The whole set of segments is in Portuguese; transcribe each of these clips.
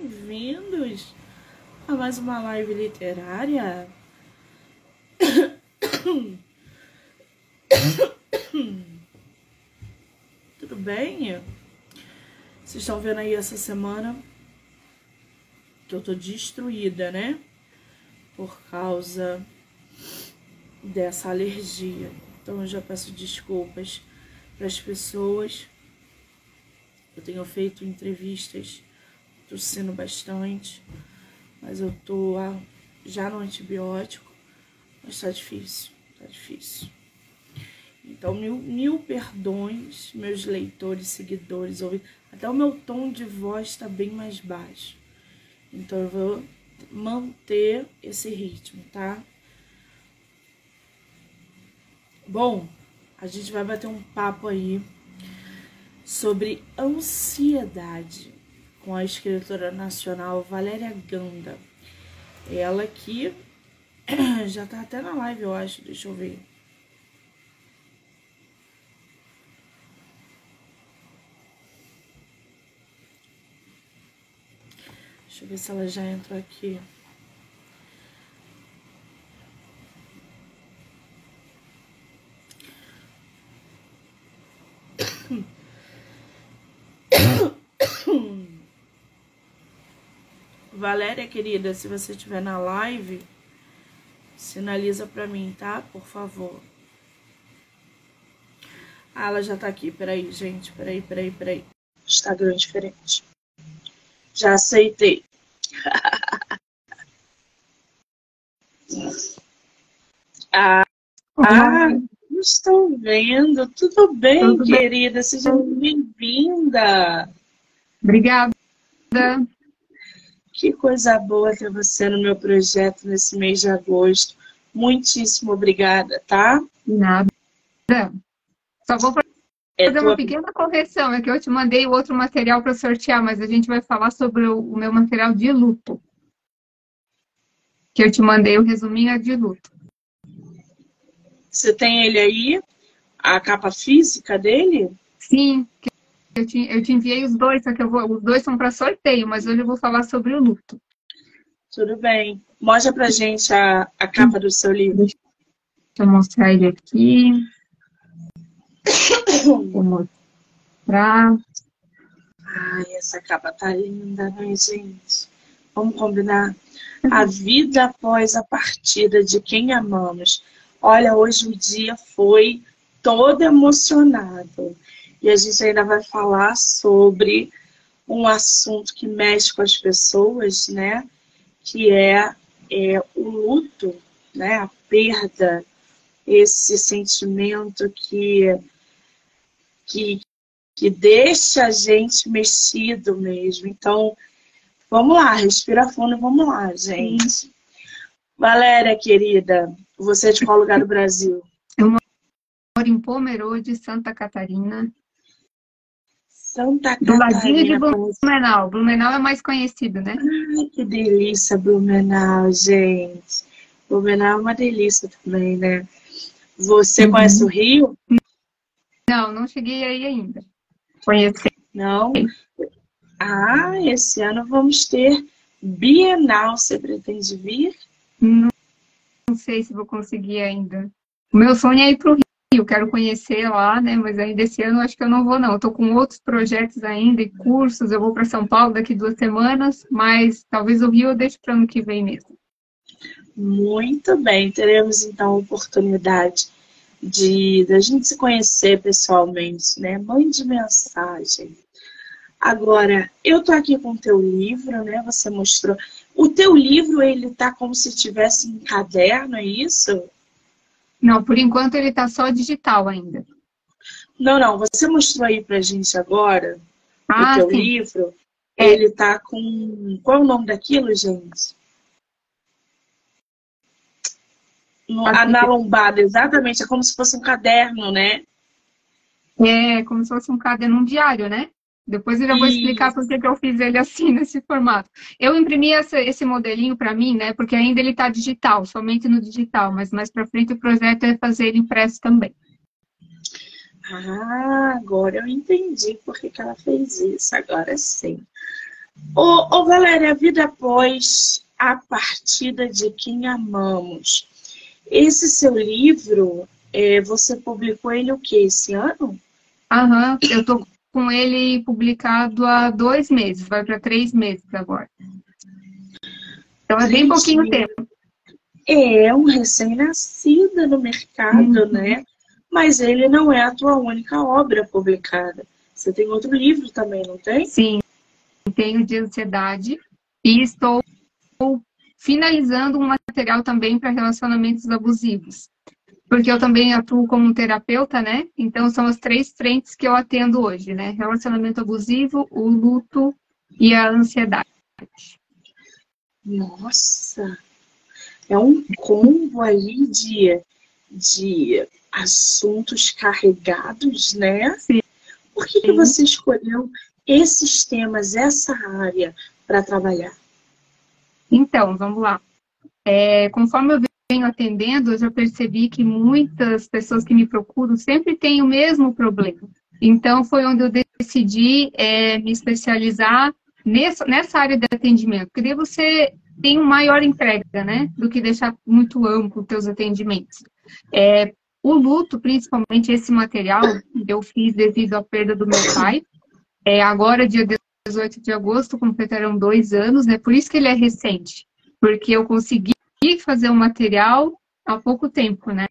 bem-vindos a mais uma live literária. Tudo bem? Vocês estão vendo aí essa semana que eu tô destruída, né? Por causa dessa alergia. Então eu já peço desculpas para as pessoas. Eu tenho feito entrevistas tossindo bastante, mas eu tô já no antibiótico, mas tá difícil, tá difícil. Então, mil, mil perdões, meus leitores, seguidores, ouvintes. Até o meu tom de voz está bem mais baixo. Então, eu vou manter esse ritmo, tá? Bom, a gente vai bater um papo aí sobre ansiedade com a escritora nacional Valéria Ganda. Ela que já tá até na live, eu acho, deixa eu ver. Deixa eu ver se ela já entrou aqui. Valéria, querida, se você estiver na live, sinaliza para mim, tá? Por favor. Ah, ela já tá aqui. Peraí, gente. Peraí, peraí, peraí. Instagram diferente. Já aceitei. ah, ah, estou vendo. Tudo bem, Tudo querida? Bem. Seja bem-vinda. Obrigada. Que coisa boa ter você no meu projeto nesse mês de agosto. Muitíssimo obrigada, tá? Nada. Só vou é fazer uma pequena correção. É que eu te mandei outro material para sortear, mas a gente vai falar sobre o meu material de luto. Que eu te mandei o resuminho de luto. Você tem ele aí? A capa física dele? Sim, eu te, eu te enviei os dois, só que vou, os dois são para sorteio, mas hoje eu vou falar sobre o luto. Tudo bem. Mostra pra gente a, a capa do seu livro. Deixa eu mostrar ele aqui. Vou mostrar. Ai, essa capa tá linda, né, gente? Vamos combinar? A vida após a partida de quem amamos. Olha, hoje o dia foi todo emocionado. E a gente ainda vai falar sobre um assunto que mexe com as pessoas, né? Que é, é o luto, né? A perda, esse sentimento que, que, que deixa a gente mexido mesmo. Então, vamos lá, respira fundo, vamos lá, gente. Valéria, querida, você é de qual lugar do Brasil? Eu moro em Pomerode, Santa Catarina. Santa Catarina. Do ladinho de Blumenau. Blumenau é mais conhecido, né? Ai, que delícia, Blumenau, gente. Blumenau é uma delícia também, né? Você uhum. conhece o Rio? Não, não cheguei aí ainda. Conheci. Não? Ah, esse ano vamos ter Bienal. Você pretende vir? Não, não sei se vou conseguir ainda. O meu sonho é ir para o Rio eu quero conhecer lá, né? Mas ainda esse ano acho que eu não vou, não. Estou com outros projetos ainda e cursos. Eu vou para São Paulo daqui duas semanas, mas talvez o Rio eu deixe para ano que vem mesmo. Muito bem, teremos então a oportunidade de da gente se conhecer pessoalmente, né? Mande mensagem. Agora, eu tô aqui com o teu livro, né? Você mostrou. O teu livro, ele tá como se tivesse em caderno, é isso? Não, por enquanto ele está só digital ainda. Não, não. Você mostrou aí pra gente agora ah, o teu sim. livro. É. Ele tá com. Qual é o nome daquilo, gente? No, na lombada, exatamente. É como se fosse um caderno, né? É, como se fosse um caderno, um diário, né? Depois eu já vou explicar por que eu fiz ele assim, nesse formato. Eu imprimi essa, esse modelinho para mim, né? Porque ainda ele está digital, somente no digital. Mas mais para frente o projeto é fazer ele impresso também. Ah, agora eu entendi por que, que ela fez isso. Agora sim. Ô, ô Valéria, a vida após a partida de quem amamos. Esse seu livro, é, você publicou ele o que, esse ano? Aham, eu tô com ele publicado há dois meses, vai para três meses agora. Então é bem pouquinho tempo. É um recém-nascido no mercado, uhum. né? Mas ele não é a tua única obra publicada. Você tem outro livro também, não tem? Sim, tenho de ansiedade e estou finalizando um material também para relacionamentos abusivos. Porque eu também atuo como terapeuta, né? Então são as três frentes que eu atendo hoje, né? Relacionamento abusivo, o luto e a ansiedade. Nossa! É um combo aí de, de assuntos carregados, né? Sim. Por que, que você escolheu esses temas, essa área para trabalhar? Então, vamos lá. É, conforme eu venho atendendo, eu já percebi que muitas pessoas que me procuram sempre têm o mesmo problema. Então, foi onde eu decidi é, me especializar nessa, nessa área de atendimento, porque você tem uma maior entrega, né, do que deixar muito amplo os teus atendimentos. É, o luto, principalmente esse material, eu fiz devido à perda do meu pai. É, agora, dia 18 de agosto, completarão dois anos, né? Por isso que ele é recente. Porque eu consegui fazer o material há pouco tempo, né?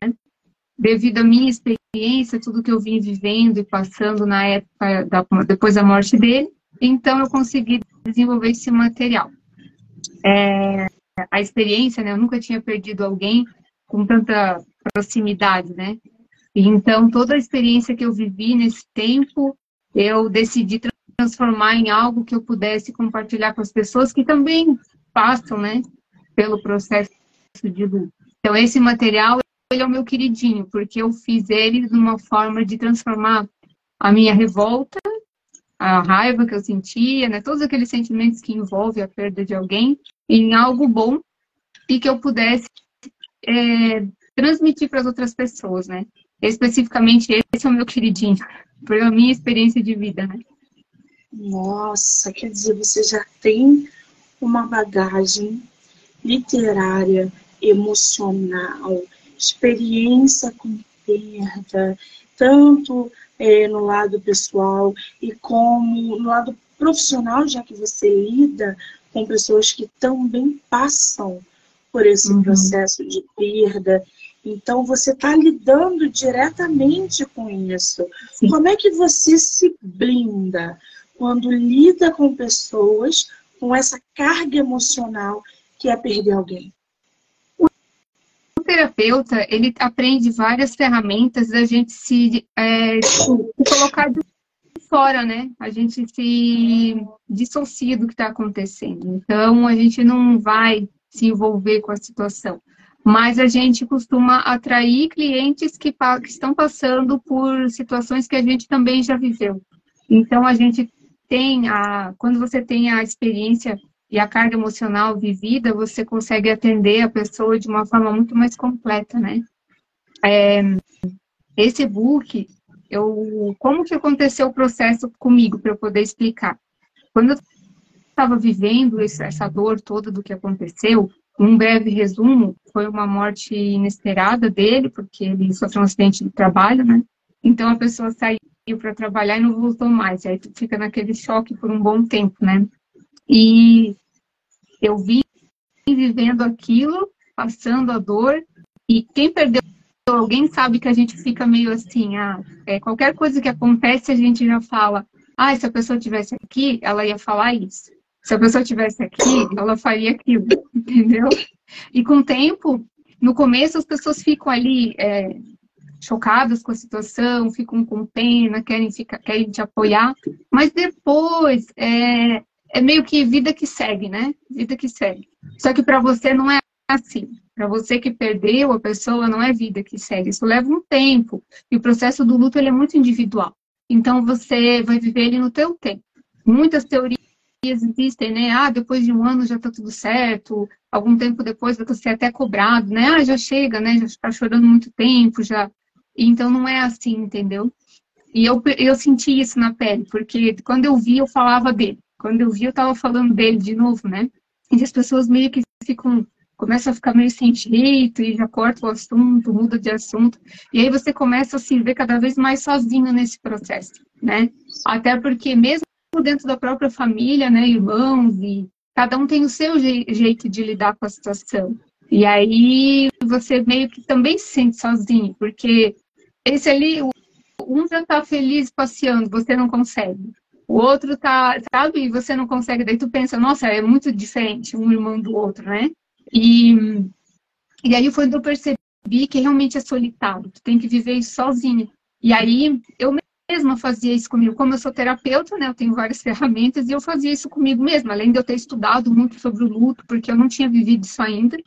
Devido à minha experiência, tudo que eu vim vivendo e passando na época, da, depois da morte dele, então eu consegui desenvolver esse material. É, a experiência, né? Eu nunca tinha perdido alguém com tanta proximidade, né? Então, toda a experiência que eu vivi nesse tempo, eu decidi transformar em algo que eu pudesse compartilhar com as pessoas que também passam, né, pelo processo de luto. Então, esse material, ele é o meu queridinho, porque eu fiz ele de uma forma de transformar a minha revolta, a raiva que eu sentia, né, todos aqueles sentimentos que envolvem a perda de alguém, em algo bom e que eu pudesse é, transmitir para as outras pessoas, né? Especificamente, esse é o meu queridinho, pela minha experiência de vida, né? Nossa, quer dizer, você já tem uma bagagem literária, emocional, experiência com perda, tanto é, no lado pessoal e como no lado profissional, já que você lida com pessoas que também passam por esse uhum. processo de perda então, você está lidando diretamente com isso. Sim. Como é que você se blinda quando lida com pessoas com essa carga emocional que é perder alguém? Terapeuta, ele aprende várias ferramentas da gente se, é, se colocar de fora, né? A gente se dissocia do que está acontecendo. Então, a gente não vai se envolver com a situação mas a gente costuma atrair clientes que, que, estão passando por situações que a gente também já viveu. Então, a gente tem a. Quando você tem a experiência e a carga emocional vivida, você consegue atender a pessoa de uma forma muito mais completa, né? É, esse book, eu, como que aconteceu o processo comigo, para eu poder explicar? Quando eu estava vivendo essa dor toda do que aconteceu, um breve resumo, foi uma morte inesperada dele, porque ele sofreu um acidente de trabalho, né? Então a pessoa saiu para trabalhar e não voltou mais. Aí tu fica naquele choque por um bom tempo, né? E eu vi vivendo aquilo, passando a dor, e quem perdeu alguém sabe que a gente fica meio assim, ah, é, qualquer coisa que acontece a gente já fala, ah, se a pessoa tivesse aqui, ela ia falar isso. Se a pessoa estivesse aqui, ela faria aquilo, entendeu? E com o tempo, no começo as pessoas ficam ali é, chocadas com a situação, ficam com pena, querem, ficar, querem te apoiar, mas depois é, é meio que vida que segue, né? Vida que segue. Só que para você não é assim. Para você que perdeu a pessoa, não é vida que segue. Isso leva um tempo. E o processo do luto ele é muito individual. Então você vai viver ele no teu tempo. Muitas teorias existem, né? Ah, depois de um ano já tá tudo certo, algum tempo depois vai ser até cobrado, né? Ah, já chega, né? Já está chorando muito tempo, já. Então não é assim, entendeu? E eu, eu senti isso na pele, porque quando eu vi, eu falava dele. Quando eu vi, eu tava falando dele de novo, né? E as pessoas meio que ficam, começam a ficar meio sem jeito e já cortam o assunto, muda de assunto. E aí você começa a se ver cada vez mais sozinho nesse processo, né? Até porque mesmo dentro da própria família, né, irmãos e cada um tem o seu je jeito de lidar com a situação. E aí você meio que também se sente sozinho, porque esse ali, um já tá feliz passeando, você não consegue. O outro tá, sabe, e você não consegue. Daí tu pensa, nossa, é muito diferente um irmão do outro, né? E, e aí foi quando eu percebi que realmente é solitário, tu tem que viver isso sozinho. E aí eu mesma fazia isso comigo. Como eu sou terapeuta, né, eu tenho várias ferramentas e eu fazia isso comigo mesma, além de eu ter estudado muito sobre o luto, porque eu não tinha vivido isso ainda.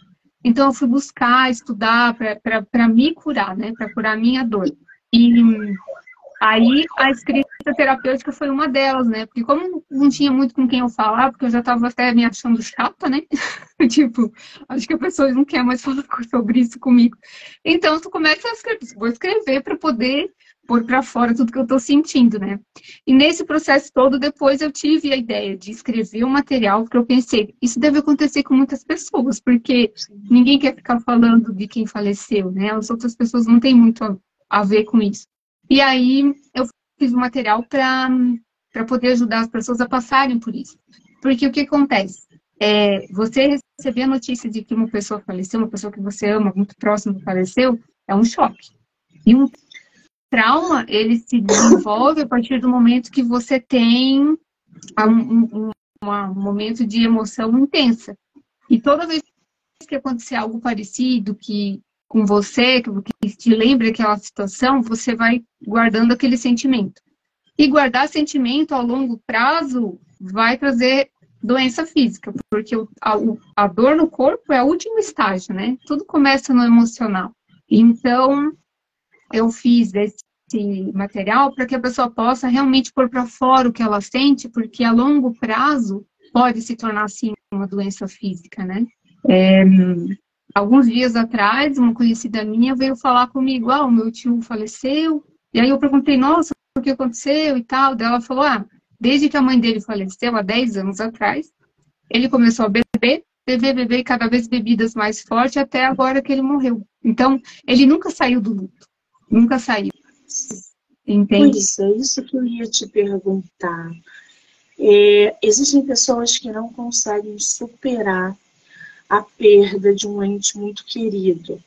Então eu fui buscar, estudar para me curar, né, para curar a minha dor. E aí a escrita terapêutica foi uma delas, né? Porque como não tinha muito com quem eu falar, porque eu já estava até me achando chata, né? tipo, acho que a pessoa não quer mais falar sobre isso comigo. Então tu começa a escrever, vou escrever para poder pôr para fora tudo que eu estou sentindo, né? E nesse processo todo, depois eu tive a ideia de escrever um material, porque eu pensei, isso deve acontecer com muitas pessoas, porque ninguém quer ficar falando de quem faleceu, né? As outras pessoas não têm muito a, a ver com isso. E aí eu fiz um material para poder ajudar as pessoas a passarem por isso. Porque o que acontece? É, você receber a notícia de que uma pessoa faleceu, uma pessoa que você ama, muito próximo, faleceu, é um choque. E um trauma, ele se desenvolve a partir do momento que você tem um, um, um momento de emoção intensa. E toda vez que acontecer algo parecido, que com você, que te lembra aquela situação, você vai guardando aquele sentimento. E guardar sentimento a longo prazo vai trazer doença física, porque a, a dor no corpo é o último estágio, né? Tudo começa no emocional. Então, eu fiz esse material para que a pessoa possa realmente pôr para fora o que ela sente, porque a longo prazo pode se tornar assim uma doença física, né? É, alguns dias atrás, uma conhecida minha veio falar comigo, ah, o meu tio faleceu, e aí eu perguntei, nossa, o que aconteceu e tal, daí ela falou, ah, desde que a mãe dele faleceu, há 10 anos atrás, ele começou a beber, beber, beber, cada vez bebidas mais fortes, até agora que ele morreu. Então, ele nunca saiu do luto, nunca saiu. Entende? Pois é, isso que eu ia te perguntar. É, existem pessoas que não conseguem superar a perda de um ente muito querido.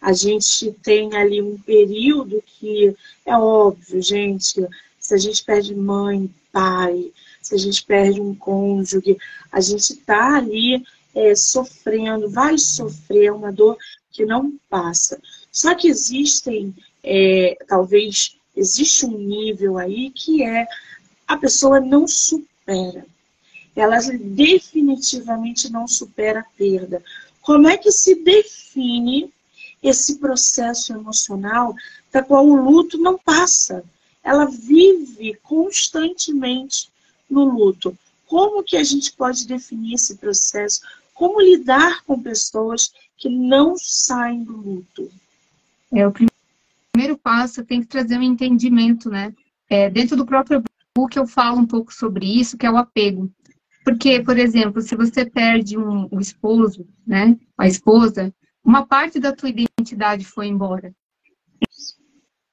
A gente tem ali um período que é óbvio, gente, se a gente perde mãe, pai, se a gente perde um cônjuge, a gente está ali é, sofrendo, vai sofrer uma dor que não passa. Só que existem é, talvez existe um nível aí que é a pessoa não supera. Ela definitivamente não supera a perda. Como é que se define esse processo emocional da qual o luto não passa? Ela vive constantemente no luto. Como que a gente pode definir esse processo? Como lidar com pessoas que não saem do luto? É, o primeiro passo tem que trazer um entendimento, né? É, dentro do próprio book eu falo um pouco sobre isso, que é o apego. Porque, por exemplo, se você perde um, o esposo, né, a esposa, uma parte da tua identidade foi embora.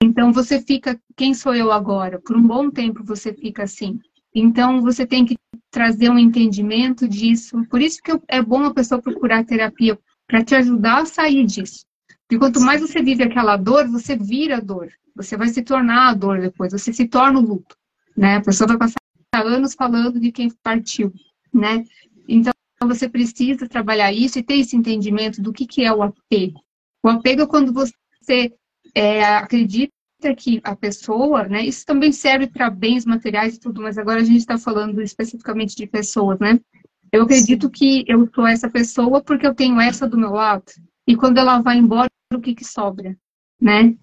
Então você fica, quem sou eu agora? Por um bom tempo você fica assim. Então você tem que trazer um entendimento disso. Por isso que é bom a pessoa procurar terapia para te ajudar a sair disso. E quanto mais você vive aquela dor, você vira a dor. Você vai se tornar a dor depois, você se torna o luto. Né? A pessoa vai passar anos falando de quem partiu. Né? Então, você precisa trabalhar isso e ter esse entendimento do que, que é o apego. O apego é quando você é, acredita que a pessoa, né? Isso também serve para bens materiais e tudo, mas agora a gente está falando especificamente de pessoas, né? Eu acredito que eu sou essa pessoa porque eu tenho essa do meu lado. E quando ela vai embora, o que, que sobra, né?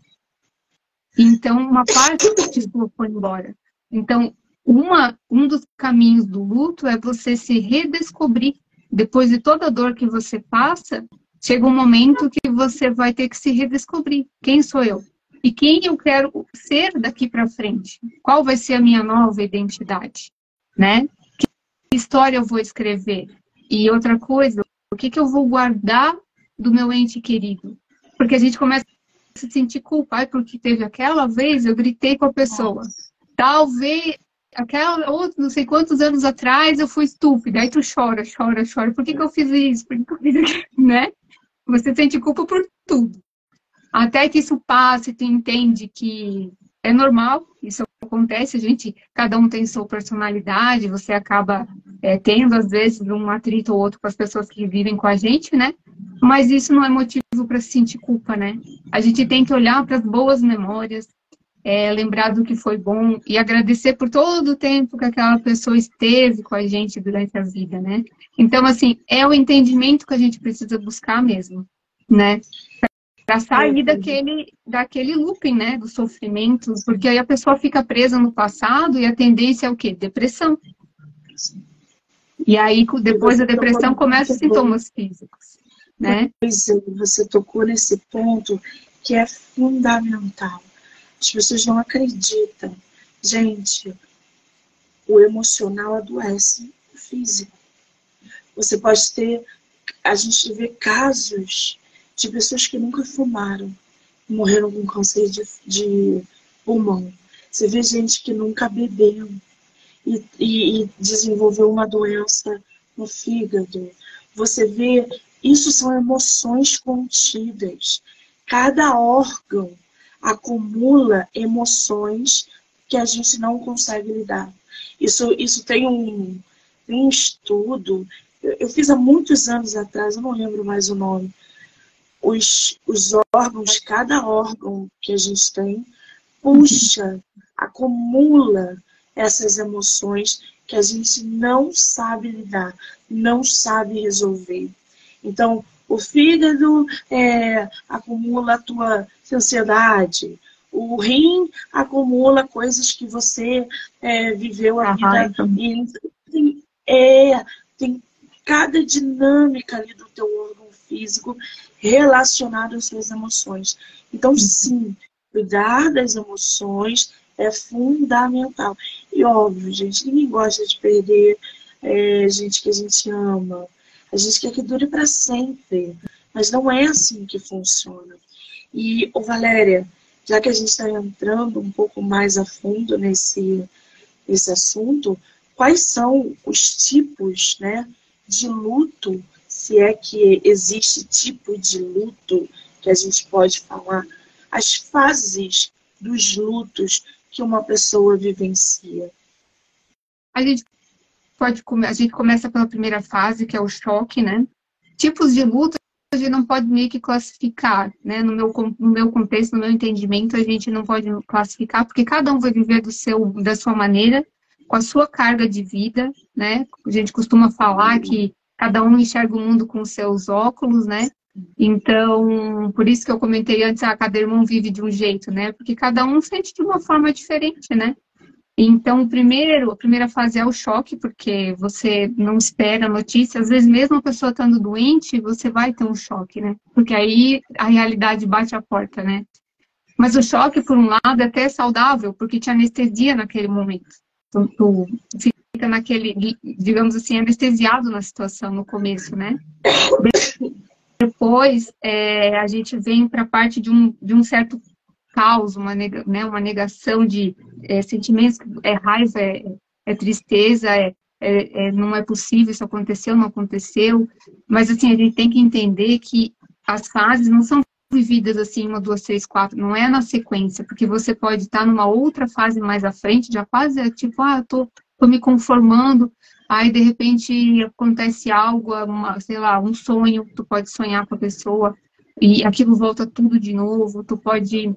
Então, uma parte da pessoa foi embora. Então, uma, um dos caminhos do luto é você se redescobrir. Depois de toda a dor que você passa, chega um momento que você vai ter que se redescobrir. Quem sou eu? E quem eu quero ser daqui para frente? Qual vai ser a minha nova identidade? Né? história eu vou escrever? E outra coisa, o que, que eu vou guardar do meu ente querido? Porque a gente começa a se sentir culpa, porque teve aquela vez eu gritei com a pessoa. Talvez aquela outra, não sei quantos anos atrás eu fui estúpida. Aí tu chora, chora, chora. Por que, que eu fiz isso? Por que, que eu fiz aquilo? Né? Você sente culpa por tudo. Até que isso passe, tu entende que é normal, isso acontece, a gente, cada um tem sua personalidade, você acaba é, tendo, às vezes, um atrito ou outro com as pessoas que vivem com a gente, né? Mas isso não é motivo para se sentir culpa, né? A gente tem que olhar para as boas memórias, é, lembrar do que foi bom e agradecer por todo o tempo que aquela pessoa esteve com a gente durante a vida, né? Então, assim, é o entendimento que a gente precisa buscar mesmo, né? para sair daquele, daquele looping, né, do sofrimento, porque aí a pessoa fica presa no passado e a tendência é o quê? Depressão. E aí, depois da depressão, começam os sintomas físicos, né? Pois é, você tocou nesse ponto que é fundamental. As pessoas não acreditam. Gente, o emocional adoece o físico. Você pode ter, a gente vê casos de pessoas que nunca fumaram, morreram com câncer de, de pulmão. Você vê gente que nunca bebeu e, e, e desenvolveu uma doença no fígado. Você vê, isso são emoções contidas. Cada órgão acumula emoções que a gente não consegue lidar. Isso, isso tem um, um estudo, eu, eu fiz há muitos anos atrás, eu não lembro mais o nome, os, os órgãos, cada órgão que a gente tem, puxa, acumula essas emoções que a gente não sabe lidar, não sabe resolver. Então, o fígado é, acumula a tua ansiedade, o rim acumula coisas que você é, viveu a vida. E tem, é, tem cada dinâmica ali do teu órgão físico relacionado às suas emoções. Então, uhum. sim, cuidar das emoções é fundamental. E óbvio, gente, ninguém gosta de perder é, gente que a gente ama. A gente quer que dure para sempre. Mas não é assim que funciona. E, ô Valéria, já que a gente está entrando um pouco mais a fundo nesse, nesse assunto, quais são os tipos né, de luto se é que existe tipo de luto que a gente pode falar, as fases dos lutos que uma pessoa vivencia. A gente pode a gente começa pela primeira fase, que é o choque, né? Tipos de luto a gente não pode meio que classificar, né? No meu, no meu contexto, no meu entendimento, a gente não pode classificar, porque cada um vai viver do seu, da sua maneira, com a sua carga de vida, né? A gente costuma falar que cada um enxerga o mundo com seus óculos, né? Então, por isso que eu comentei antes, ah, cada irmão vive de um jeito, né? Porque cada um sente de uma forma diferente, né? Então, primeiro, a primeira fase é o choque, porque você não espera a notícia. Às vezes, mesmo a pessoa estando doente, você vai ter um choque, né? Porque aí a realidade bate a porta, né? Mas o choque, por um lado, é até saudável, porque te anestesia naquele momento. Tu, tu fica naquele, digamos assim, anestesiado na situação no começo, né? Depois, é, a gente vem para a parte de um, de um certo caos, uma, né, uma negação de é, sentimentos, é raiva, é, é tristeza, é, é, é, não é possível, isso aconteceu, não aconteceu. Mas, assim, a gente tem que entender que as fases não são vividas assim, uma, duas, três, quatro, não é na sequência, porque você pode estar numa outra fase mais à frente, já quase é tipo, ah, eu tô tô me conformando, aí de repente acontece algo, uma, sei lá, um sonho, tu pode sonhar com a pessoa e aquilo volta tudo de novo, tu pode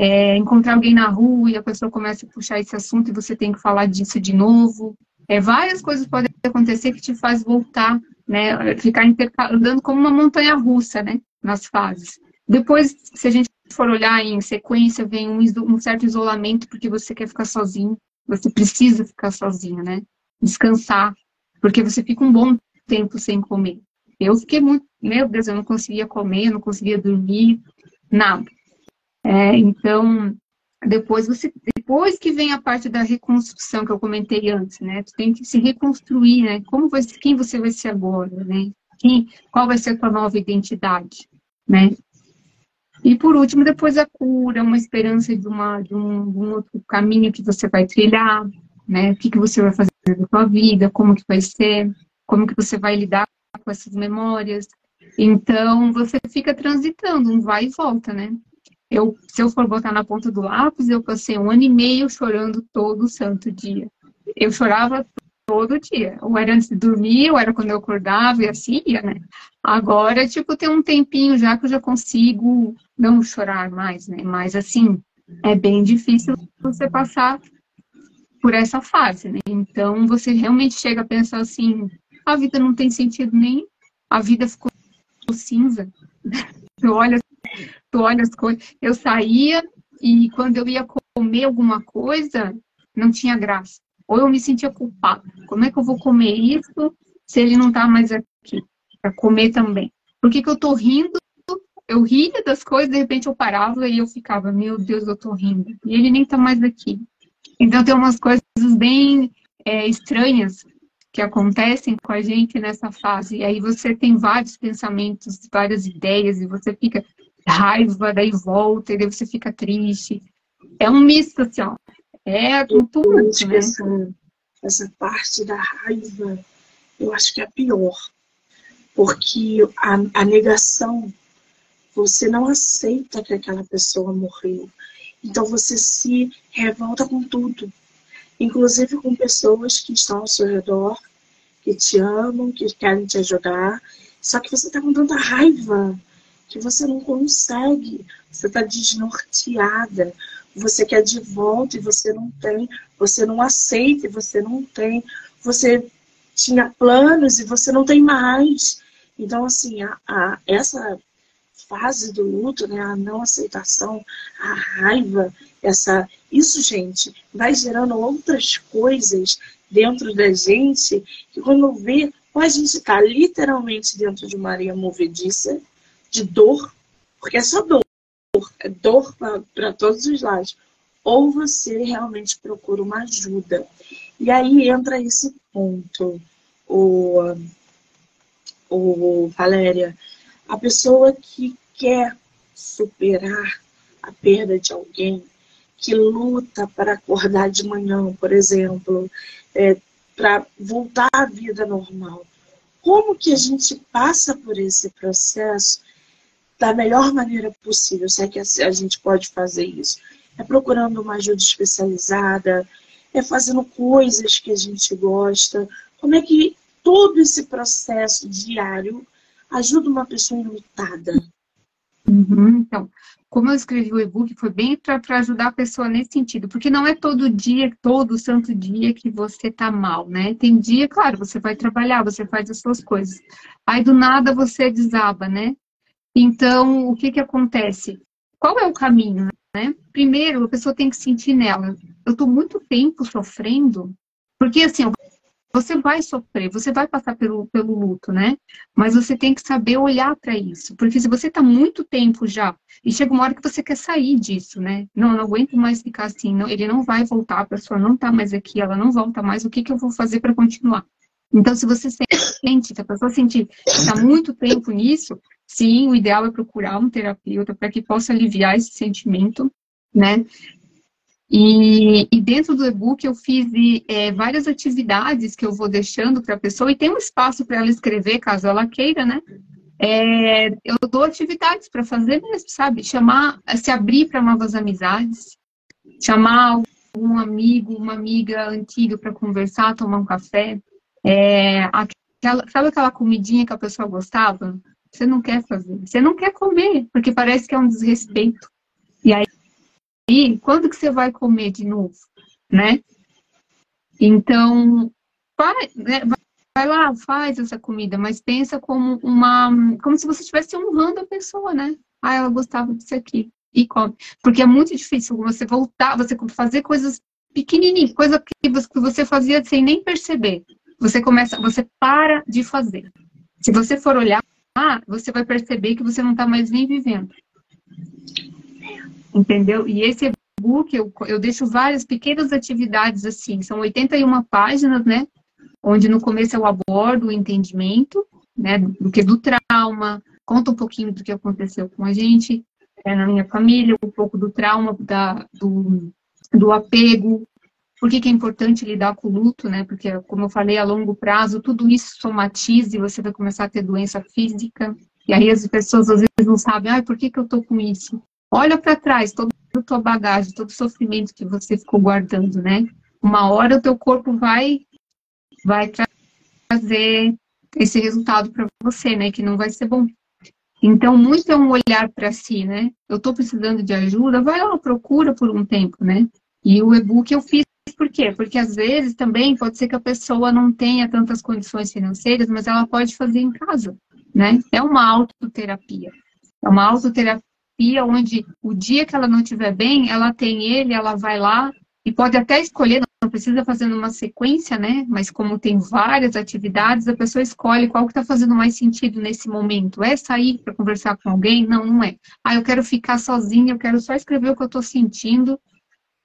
é, encontrar alguém na rua e a pessoa começa a puxar esse assunto e você tem que falar disso de novo. É, várias coisas podem acontecer que te faz voltar, né, ficar andando como uma montanha russa, né, nas fases. Depois, se a gente for olhar em sequência, vem um, um certo isolamento porque você quer ficar sozinho. Você precisa ficar sozinho, né? Descansar, porque você fica um bom tempo sem comer. Eu fiquei muito, meu Deus, eu não conseguia comer, eu não conseguia dormir, nada. É, então, depois você, depois que vem a parte da reconstrução que eu comentei antes, né? Tu tem que se reconstruir, né? Como vai, quem você vai ser agora, né? Quem, qual vai ser a tua nova identidade, né? E por último, depois a cura, uma esperança de, uma, de, um, de um outro caminho que você vai trilhar, né? O que, que você vai fazer da sua vida, como que vai ser, como que você vai lidar com essas memórias. Então, você fica transitando, um vai e volta, né? Eu, se eu for botar na ponta do lápis, eu passei um ano e meio chorando todo santo dia. Eu chorava todo dia. Ou era antes de dormir, ou era quando eu acordava, e assim ia, né? Agora, tipo, tem um tempinho já que eu já consigo não chorar mais, né? Mas, assim, é bem difícil você passar por essa fase, né? Então, você realmente chega a pensar assim, a vida não tem sentido nem, a vida ficou cinza. Tu olha tu olha as coisas. Eu saía e quando eu ia comer alguma coisa, não tinha graça. Ou eu me sentia culpada. Como é que eu vou comer isso se ele não está mais aqui para comer também? Por que, que eu estou rindo? Eu ria das coisas, de repente eu parava e eu ficava, meu Deus, eu estou rindo. E ele nem está mais aqui. Então tem umas coisas bem é, estranhas que acontecem com a gente nessa fase. E aí você tem vários pensamentos, várias ideias, e você fica, raiva, daí volta, e daí você fica triste. É um misto, assim, ó. É um tumulto, né? Essa, essa parte da raiva, eu acho que é a pior. Porque a, a negação, você não aceita que aquela pessoa morreu. Então você se revolta com tudo. Inclusive com pessoas que estão ao seu redor, que te amam, que querem te ajudar. Só que você está com tanta raiva que você não consegue, você está desnorteada, você quer de volta e você não tem, você não aceita e você não tem, você tinha planos e você não tem mais. Então, assim, a, a, essa fase do luto, né, a não aceitação, a raiva, essa, isso, gente, vai gerando outras coisas dentro da gente que quando vê, a gente está literalmente dentro de uma areia movediça, de dor, porque é só dor, é dor para todos os lados. Ou você realmente procura uma ajuda. E aí entra esse ponto, o, o Valéria, a pessoa que quer superar a perda de alguém, que luta para acordar de manhã, por exemplo, é, para voltar à vida normal. Como que a gente passa por esse processo da melhor maneira possível, se é que a gente pode fazer isso. É procurando uma ajuda especializada, é fazendo coisas que a gente gosta. Como é que todo esse processo diário ajuda uma pessoa enlutada? Uhum, então, como eu escrevi o e-book, foi bem para ajudar a pessoa nesse sentido, porque não é todo dia, todo santo dia que você tá mal, né? Tem dia, claro, você vai trabalhar, você faz as suas coisas. Aí do nada você desaba, né? Então, o que, que acontece? Qual é o caminho? Né? Primeiro, a pessoa tem que sentir nela. Eu estou muito tempo sofrendo, porque assim, você vai sofrer, você vai passar pelo, pelo luto, né? Mas você tem que saber olhar para isso. Porque se você está muito tempo já, e chega uma hora que você quer sair disso, né? Não, não aguento mais ficar assim, não, ele não vai voltar, a pessoa não está mais aqui, ela não volta mais, o que, que eu vou fazer para continuar? Então, se você sente, se a pessoa sentir que está muito tempo nisso, sim, o ideal é procurar um terapeuta para que possa aliviar esse sentimento, né? E, e dentro do e-book eu fiz é, várias atividades que eu vou deixando para a pessoa e tem um espaço para ela escrever, caso ela queira, né? É, eu dou atividades para fazer mesmo, sabe? Chamar, se abrir para novas amizades, chamar um amigo, uma amiga antiga para conversar, tomar um café. É, aquela, sabe aquela comidinha que a pessoa gostava? Você não quer fazer. Você não quer comer, porque parece que é um desrespeito. E aí, e quando que você vai comer de novo? Né? Então, vai, né, vai lá, faz essa comida, mas pensa como uma. como se você estivesse honrando a pessoa, né? Ah, ela gostava disso aqui. E come. Porque é muito difícil você voltar, você fazer coisas pequenininhas, coisa que você fazia sem nem perceber. Você começa, você para de fazer. Se você for olhar você vai perceber que você não está mais nem vivendo. Entendeu? E esse e-book eu, eu deixo várias pequenas atividades assim, são 81 páginas, né? Onde no começo eu abordo o entendimento, né? Do que do trauma, conta um pouquinho do que aconteceu com a gente, é, na minha família, um pouco do trauma, da, do, do apego, por que, que, é importante lidar com o luto, né? Porque, como eu falei, a longo prazo, tudo isso somatiza e você vai começar a ter doença física. E aí as pessoas às vezes não sabem, ah, por que, que eu tô com isso? Olha para trás, toda a tua bagagem, todo o sofrimento que você ficou guardando, né? Uma hora o teu corpo vai, vai trazer esse resultado para você, né? Que não vai ser bom. Então, muito é um olhar para si, né? Eu estou precisando de ajuda, vai lá, procura por um tempo, né? E o e-book eu fiz por quê? Porque às vezes também pode ser que a pessoa não tenha tantas condições financeiras, mas ela pode fazer em casa, né? É uma autoterapia. É uma autoterapia onde o dia que ela não estiver bem, ela tem ele, ela vai lá e pode até escolher, não precisa fazer numa sequência, né? Mas como tem várias atividades, a pessoa escolhe qual que está fazendo mais sentido nesse momento. É sair para conversar com alguém? Não, não é. Ah, eu quero ficar sozinha, eu quero só escrever o que eu estou sentindo,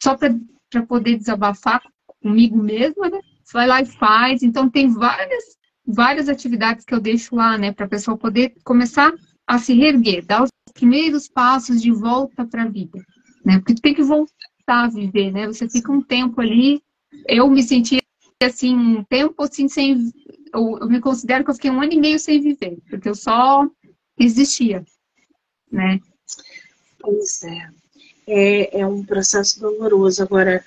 só para poder desabafar comigo mesma, né? Você vai lá e faz. Então tem várias, várias atividades que eu deixo lá, né? Para a pessoa poder começar a se reerguer, dar os primeiros passos de volta para a vida, né? Porque tem que voltar a viver, né? Você fica um tempo ali. Eu me senti assim, um tempo assim, sem. Eu, eu me considero que eu fiquei um ano e meio sem viver, porque eu só existia, né? Pois é. É, é um processo doloroso. Agora,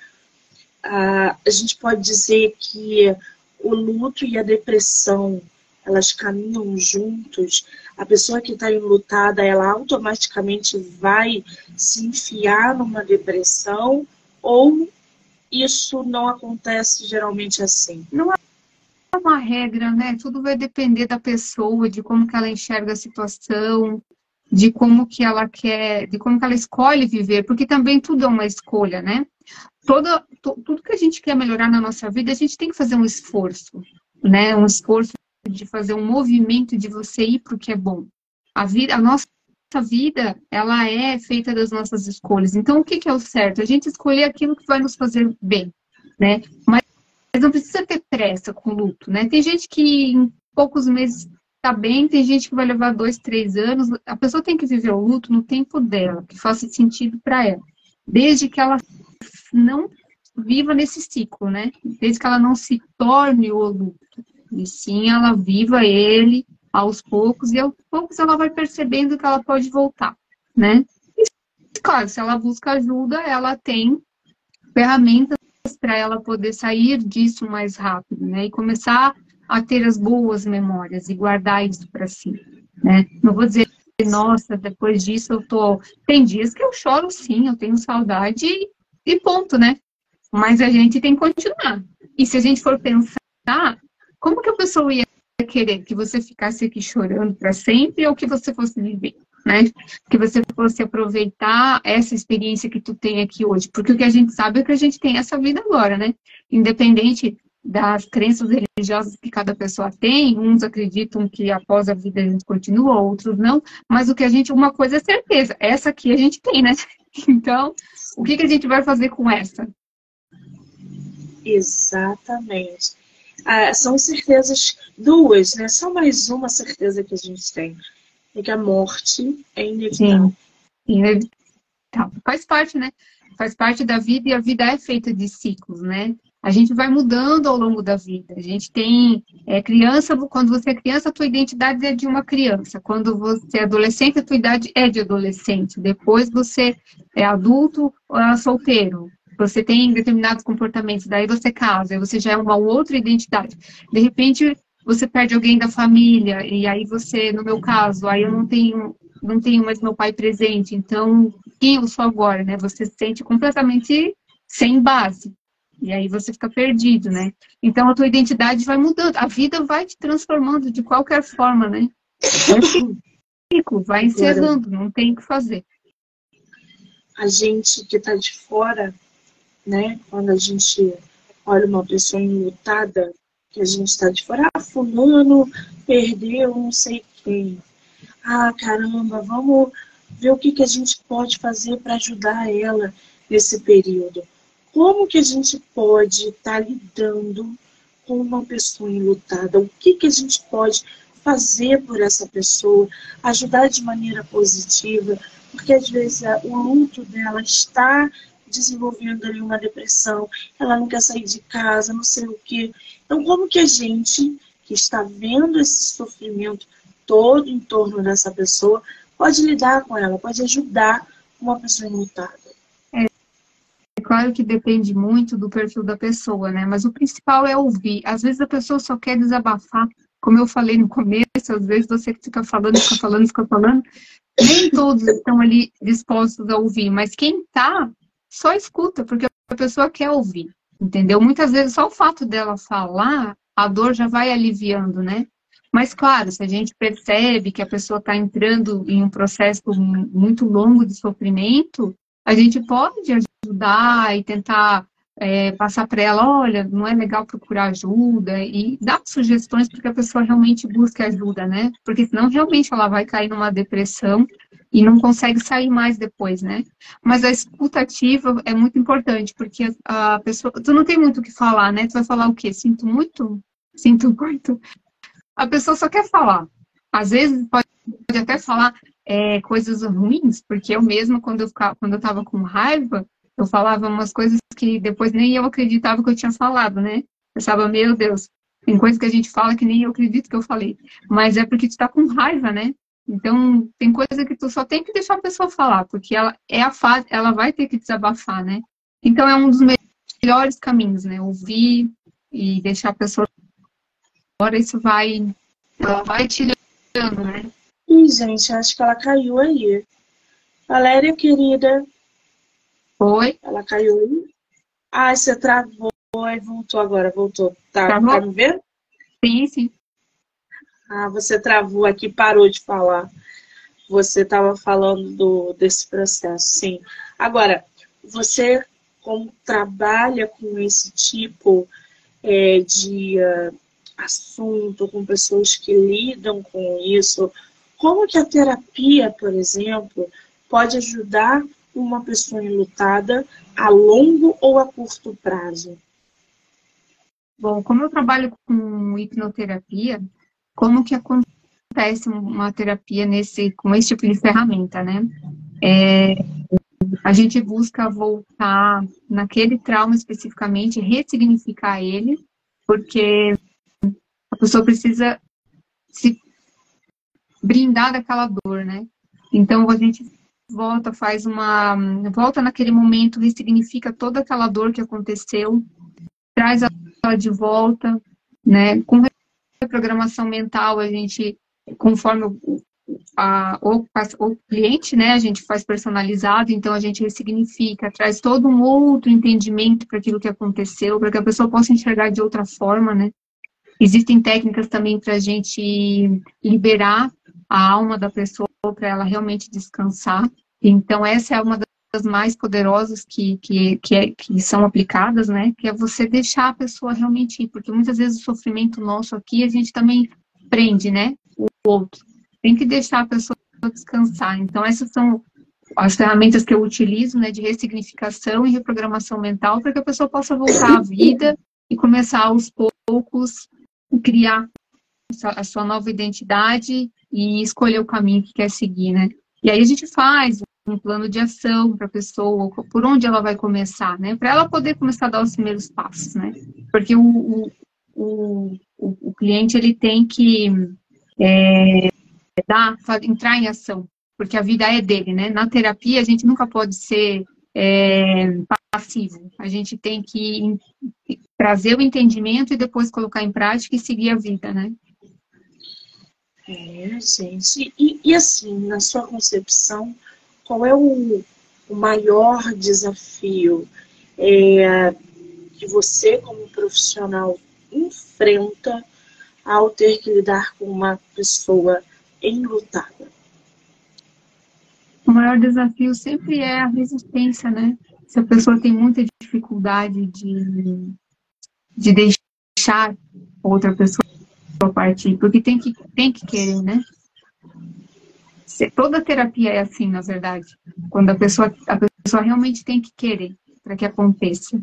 a, a gente pode dizer que o luto e a depressão elas caminham juntos, a pessoa que está enlutada, ela automaticamente vai se enfiar numa depressão ou isso não acontece geralmente assim? Não é uma regra, né? Tudo vai depender da pessoa, de como que ela enxerga a situação, de como que ela quer, de como que ela escolhe viver, porque também tudo é uma escolha, né? Toda, tudo que a gente quer melhorar na nossa vida, a gente tem que fazer um esforço, né? Um esforço de fazer um movimento de você ir para o que é bom. A vida, a nossa vida, ela é feita das nossas escolhas. Então, o que, que é o certo? A gente escolher aquilo que vai nos fazer bem, né? Mas não precisa ter pressa com o luto, né? Tem gente que em poucos meses está bem, tem gente que vai levar dois, três anos. A pessoa tem que viver o luto no tempo dela, que faça sentido para ela. Desde que ela não viva nesse ciclo, né? Desde que ela não se torne o luto. E sim, ela viva ele aos poucos e aos poucos ela vai percebendo que ela pode voltar, né? E, claro, se ela busca ajuda, ela tem ferramentas para ela poder sair disso mais rápido, né? E começar a ter as boas memórias e guardar isso para si, né? Não vou dizer, nossa, depois disso eu tô. Tem dias que eu choro sim, eu tenho saudade e, ponto, né? Mas a gente tem que continuar. E se a gente for pensar, como que a pessoa ia querer que você ficasse aqui chorando para sempre ou que você fosse viver, né? Que você fosse aproveitar essa experiência que tu tem aqui hoje, porque o que a gente sabe é que a gente tem essa vida agora, né? Independente das crenças religiosas que cada pessoa tem, uns acreditam que após a vida a gente continua, outros não, mas o que a gente, uma coisa é certeza, essa aqui a gente tem, né? Então, o que, que a gente vai fazer com essa? Exatamente ah, são certezas duas, né? Só mais uma certeza que a gente tem. É que a morte é inevitável. Sim, inevitável. Faz parte, né? Faz parte da vida e a vida é feita de ciclos, né? A gente vai mudando ao longo da vida. A gente tem é, criança, quando você é criança, a tua identidade é de uma criança. Quando você é adolescente, a tua idade é de adolescente. Depois você é adulto ou é solteiro você tem determinados comportamentos, daí você casa, você já é uma outra identidade. De repente, você perde alguém da família, e aí você, no meu caso, aí eu não tenho, não tenho mais meu pai presente, então quem eu sou agora, né? Você se sente completamente sem base. E aí você fica perdido, né? Então a tua identidade vai mudando, a vida vai te transformando de qualquer forma, né? É vai encerrando, não tem o que fazer. A gente que está de fora né? Quando a gente olha uma pessoa enlutada, que a gente está de fora, ah, fulano perdeu não sei quem. Ah, caramba, vamos ver o que, que a gente pode fazer para ajudar ela. nesse período. Como que a gente pode estar tá lidando com uma pessoa enlutada? O que, que a gente pode fazer por essa pessoa, ajudar de maneira positiva, porque às vezes o luto dela está desenvolvendo ali uma depressão, ela não quer sair de casa, não sei o quê. Então, como que a gente que está vendo esse sofrimento todo em torno dessa pessoa pode lidar com ela, pode ajudar uma pessoa enlutada? Claro que depende muito do perfil da pessoa, né? Mas o principal é ouvir. Às vezes a pessoa só quer desabafar, como eu falei no começo, às vezes você fica falando, fica falando, fica falando. Nem todos estão ali dispostos a ouvir, mas quem tá, só escuta, porque a pessoa quer ouvir, entendeu? Muitas vezes só o fato dela falar, a dor já vai aliviando, né? Mas, claro, se a gente percebe que a pessoa está entrando em um processo muito longo de sofrimento, a gente pode ajudar e tentar é, passar para ela, olha, não é legal procurar ajuda e dar sugestões para que a pessoa realmente busque ajuda, né? Porque senão realmente ela vai cair numa depressão e não consegue sair mais depois, né? Mas a escutativa é muito importante, porque a pessoa, tu não tem muito o que falar, né? Tu vai falar o quê? Sinto muito? Sinto muito. A pessoa só quer falar. Às vezes pode, pode até falar é, coisas ruins, porque eu mesma, quando eu, ficava, quando eu tava com raiva, eu falava umas coisas que depois nem eu acreditava que eu tinha falado, né? Pensava, meu Deus, tem coisas que a gente fala que nem eu acredito que eu falei. Mas é porque tu tá com raiva, né? Então, tem coisa que tu só tem que deixar a pessoa falar, porque ela é a fase, ela vai ter que desabafar, né? Então, é um dos melhores caminhos, né? Ouvir e deixar a pessoa agora isso vai ela vai tirando, né? Ih, gente, acho que ela caiu aí. Valéria, querida, Oi? Ela caiu aí? Ah, você travou e voltou agora, voltou. Tá, Travou? tá me vendo? Sim, sim. Ah, você travou aqui, parou de falar. Você estava falando do, desse processo, sim. Agora, você como trabalha com esse tipo é, de uh, assunto, com pessoas que lidam com isso, como que a terapia, por exemplo, pode ajudar uma pessoa enlutada a longo ou a curto prazo? Bom, como eu trabalho com hipnoterapia, como que acontece uma terapia nesse, com esse tipo de ferramenta, né? É, a gente busca voltar naquele trauma especificamente, ressignificar ele, porque a pessoa precisa se brindar daquela dor, né? Então a gente volta, faz uma. volta naquele momento, ressignifica toda aquela dor que aconteceu, traz ela de volta, né? Com reprogramação mental, a gente, conforme o, a, o, o cliente, né, a gente faz personalizado, então a gente ressignifica, traz todo um outro entendimento para aquilo que aconteceu, para que a pessoa possa enxergar de outra forma, né? Existem técnicas também para a gente liberar a alma da pessoa para ela realmente descansar. Então, essa é uma das mais poderosas que, que, que, é, que são aplicadas, né? Que é você deixar a pessoa realmente ir, porque muitas vezes o sofrimento nosso aqui, a gente também prende, né? O outro. Tem que deixar a pessoa descansar. Então, essas são as ferramentas que eu utilizo, né? De ressignificação e reprogramação mental, para que a pessoa possa voltar à vida e começar aos poucos criar a sua nova identidade e escolher o caminho que quer seguir, né? E aí a gente faz um plano de ação para a pessoa, por onde ela vai começar, né? Para ela poder começar a dar os primeiros passos, né? Porque o, o, o, o cliente ele tem que é, dar, entrar em ação, porque a vida é dele, né? Na terapia a gente nunca pode ser é, passivo. A gente tem que trazer o entendimento e depois colocar em prática e seguir a vida, né? É, gente. E, e assim, na sua concepção, qual é o, o maior desafio é, que você, como profissional, enfrenta ao ter que lidar com uma pessoa enlutada? O maior desafio sempre é a resistência, né? Se a pessoa tem muita dificuldade de, de deixar outra pessoa partir, porque tem que, tem que querer, né? Toda terapia é assim, na verdade. Quando a pessoa, a pessoa realmente tem que querer para que aconteça.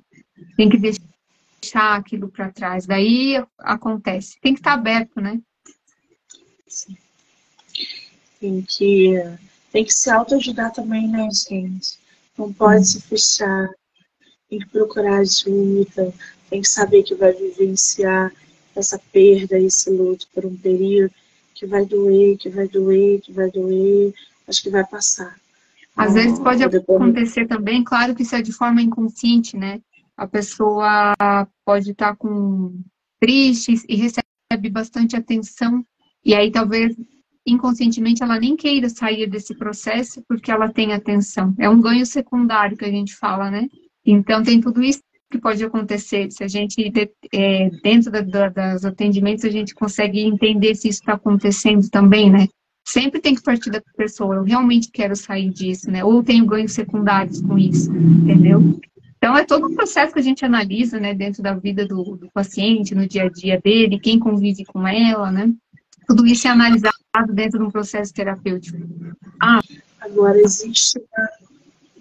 Tem que deixar aquilo para trás. Daí acontece. Tem que estar aberto, né? Sim. Tem que, tem que se autoajudar também, né, gente? Não pode hum. se fechar. Tem que procurar ajuda. Tem que saber que vai vivenciar essa perda, esse luto por um período que vai doer, que vai doer, que vai doer, acho que vai passar. Às vezes pode acontecer também, claro que isso é de forma inconsciente, né? A pessoa pode estar com triste e recebe bastante atenção, e aí talvez inconscientemente ela nem queira sair desse processo porque ela tem atenção. É um ganho secundário que a gente fala, né? Então tem tudo isso que pode acontecer. Se a gente, é, dentro da, da, das atendimentos, a gente consegue entender se isso está acontecendo também, né? Sempre tem que partir da pessoa, eu realmente quero sair disso, né? Ou tenho ganhos secundários com isso, entendeu? Então, é todo um processo que a gente analisa, né, dentro da vida do, do paciente, no dia a dia dele, quem convive com ela, né? Tudo isso é analisado dentro de um processo terapêutico. Ah, agora existe.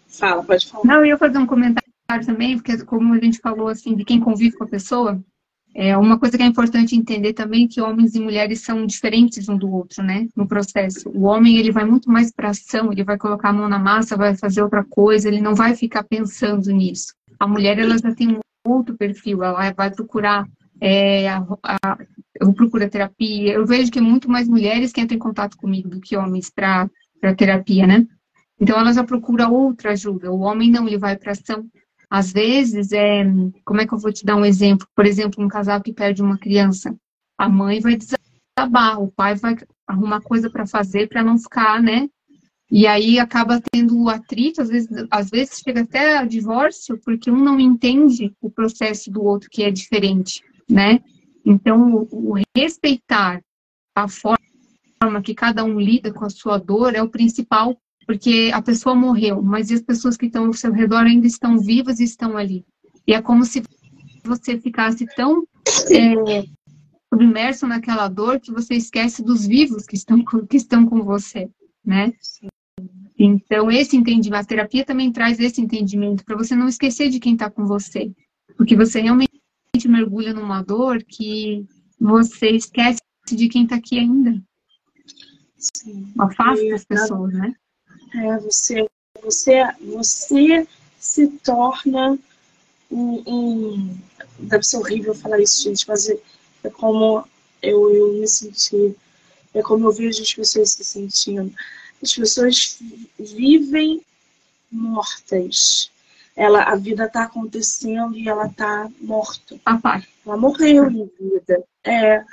Fala, pode falar. Não, eu ia fazer um comentário também, porque como a gente falou assim, de quem convive com a pessoa, é uma coisa que é importante entender também que homens e mulheres são diferentes um do outro, né? No processo. O homem, ele vai muito mais para ação, ele vai colocar a mão na massa, vai fazer outra coisa, ele não vai ficar pensando nisso. A mulher, ela já tem um outro perfil, ela vai procurar é, a, a, eu procuro terapia. Eu vejo que muito mais mulheres que entram em contato comigo do que homens para terapia, né? Então ela já procura outra ajuda. O homem não, ele vai para ação. Às vezes, é, como é que eu vou te dar um exemplo? Por exemplo, um casal que perde uma criança. A mãe vai desabar, o pai vai arrumar coisa para fazer para não ficar, né? E aí acaba tendo atrito, às vezes, às vezes chega até a divórcio, porque um não entende o processo do outro que é diferente, né? Então, o respeitar a forma que cada um lida com a sua dor é o principal porque a pessoa morreu, mas as pessoas que estão ao seu redor ainda estão vivas e estão ali. E é como se você ficasse tão é, submerso naquela dor que você esquece dos vivos que estão, que estão com você, né? Então, esse entendimento, a terapia também traz esse entendimento, para você não esquecer de quem está com você. Porque você realmente mergulha numa dor que você esquece de quem está aqui ainda. Sim. Afasta as pessoas, né? É, você, você, você se torna um, um, Deve ser horrível falar isso, gente, mas é, é como eu, eu me senti. É como eu vejo as pessoas se sentindo. As pessoas vivem mortas. Ela, a vida está acontecendo e ela está morta. Ah, ela morreu em vida. É,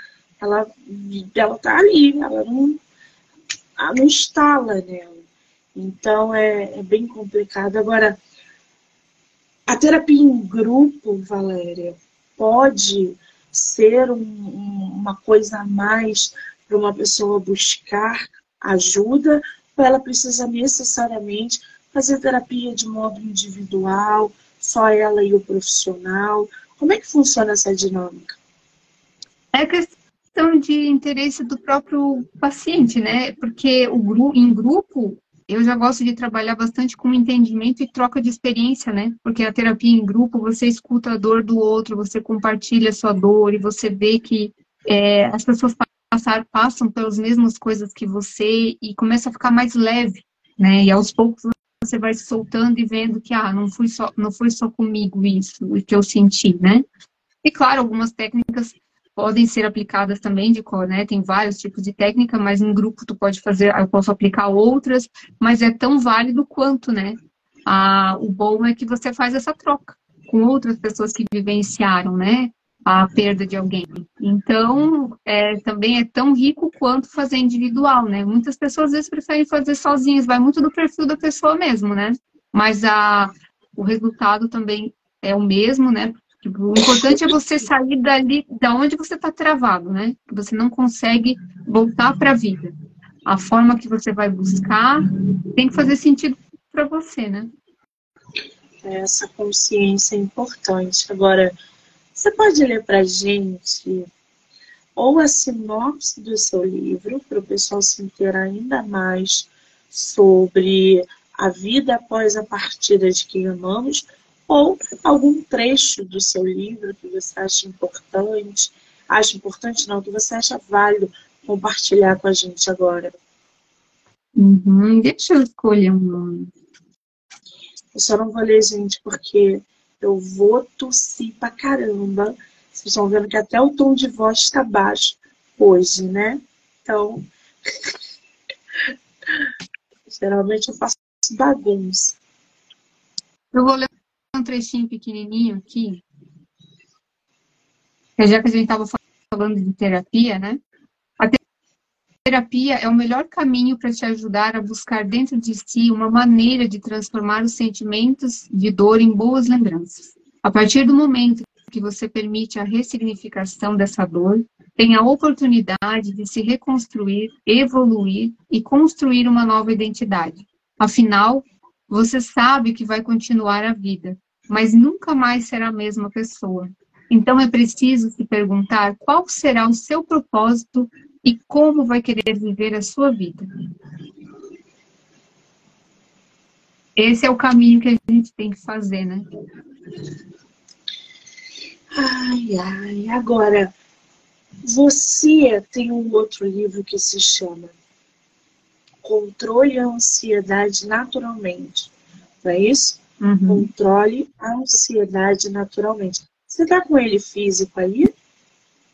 ela, ela tá ali, ela não, ela não instala nela. Então é, é bem complicado. Agora, a terapia em grupo, Valéria, pode ser um, uma coisa a mais para uma pessoa buscar ajuda, ou ela precisa necessariamente fazer terapia de modo individual, só ela e o profissional? Como é que funciona essa dinâmica? É questão de interesse do próprio paciente, né? Porque o, em grupo eu já gosto de trabalhar bastante com entendimento e troca de experiência, né? Porque a terapia em grupo, você escuta a dor do outro, você compartilha a sua dor e você vê que é, as pessoas passar, passam pelas mesmas coisas que você e começa a ficar mais leve, né? E aos poucos você vai se soltando e vendo que, ah, não foi só, não foi só comigo isso, o que eu senti, né? E claro, algumas técnicas podem ser aplicadas também de cor, né? Tem vários tipos de técnica, mas em grupo tu pode fazer, eu posso aplicar outras, mas é tão válido quanto, né? Ah, o bom é que você faz essa troca com outras pessoas que vivenciaram, né? A perda de alguém. Então, é, também é tão rico quanto fazer individual, né? Muitas pessoas às vezes preferem fazer sozinhas, vai muito do perfil da pessoa mesmo, né? Mas a, o resultado também é o mesmo, né? Tipo, o importante é você sair dali, da onde você está travado, né? Você não consegue voltar para a vida. A forma que você vai buscar tem que fazer sentido para você, né? Essa consciência é importante. Agora, você pode ler para gente ou a sinopse do seu livro, para o pessoal se inteirar ainda mais sobre a vida após a partida de quem amamos, ou algum trecho do seu livro que você acha importante, acha importante não, que você acha válido compartilhar com a gente agora. Uhum, deixa eu escolher um nome. Eu só não vou ler, gente, porque eu vou tossir pra caramba. Vocês estão vendo que até o tom de voz está baixo hoje, né? Então, geralmente eu faço bagunça. Eu vou ler um trechinho pequenininho aqui. Já que a gente estava falando de terapia, né? A terapia é o melhor caminho para te ajudar a buscar dentro de si uma maneira de transformar os sentimentos de dor em boas lembranças. A partir do momento que você permite a ressignificação dessa dor, tem a oportunidade de se reconstruir, evoluir e construir uma nova identidade. Afinal, você sabe que vai continuar a vida, mas nunca mais será a mesma pessoa. Então é preciso se perguntar qual será o seu propósito e como vai querer viver a sua vida. Esse é o caminho que a gente tem que fazer, né? Ai, ai, agora, você tem um outro livro que se chama Controle a Ansiedade Naturalmente. Não é isso? Uhum. Controle a ansiedade naturalmente. Você tá com ele físico aí?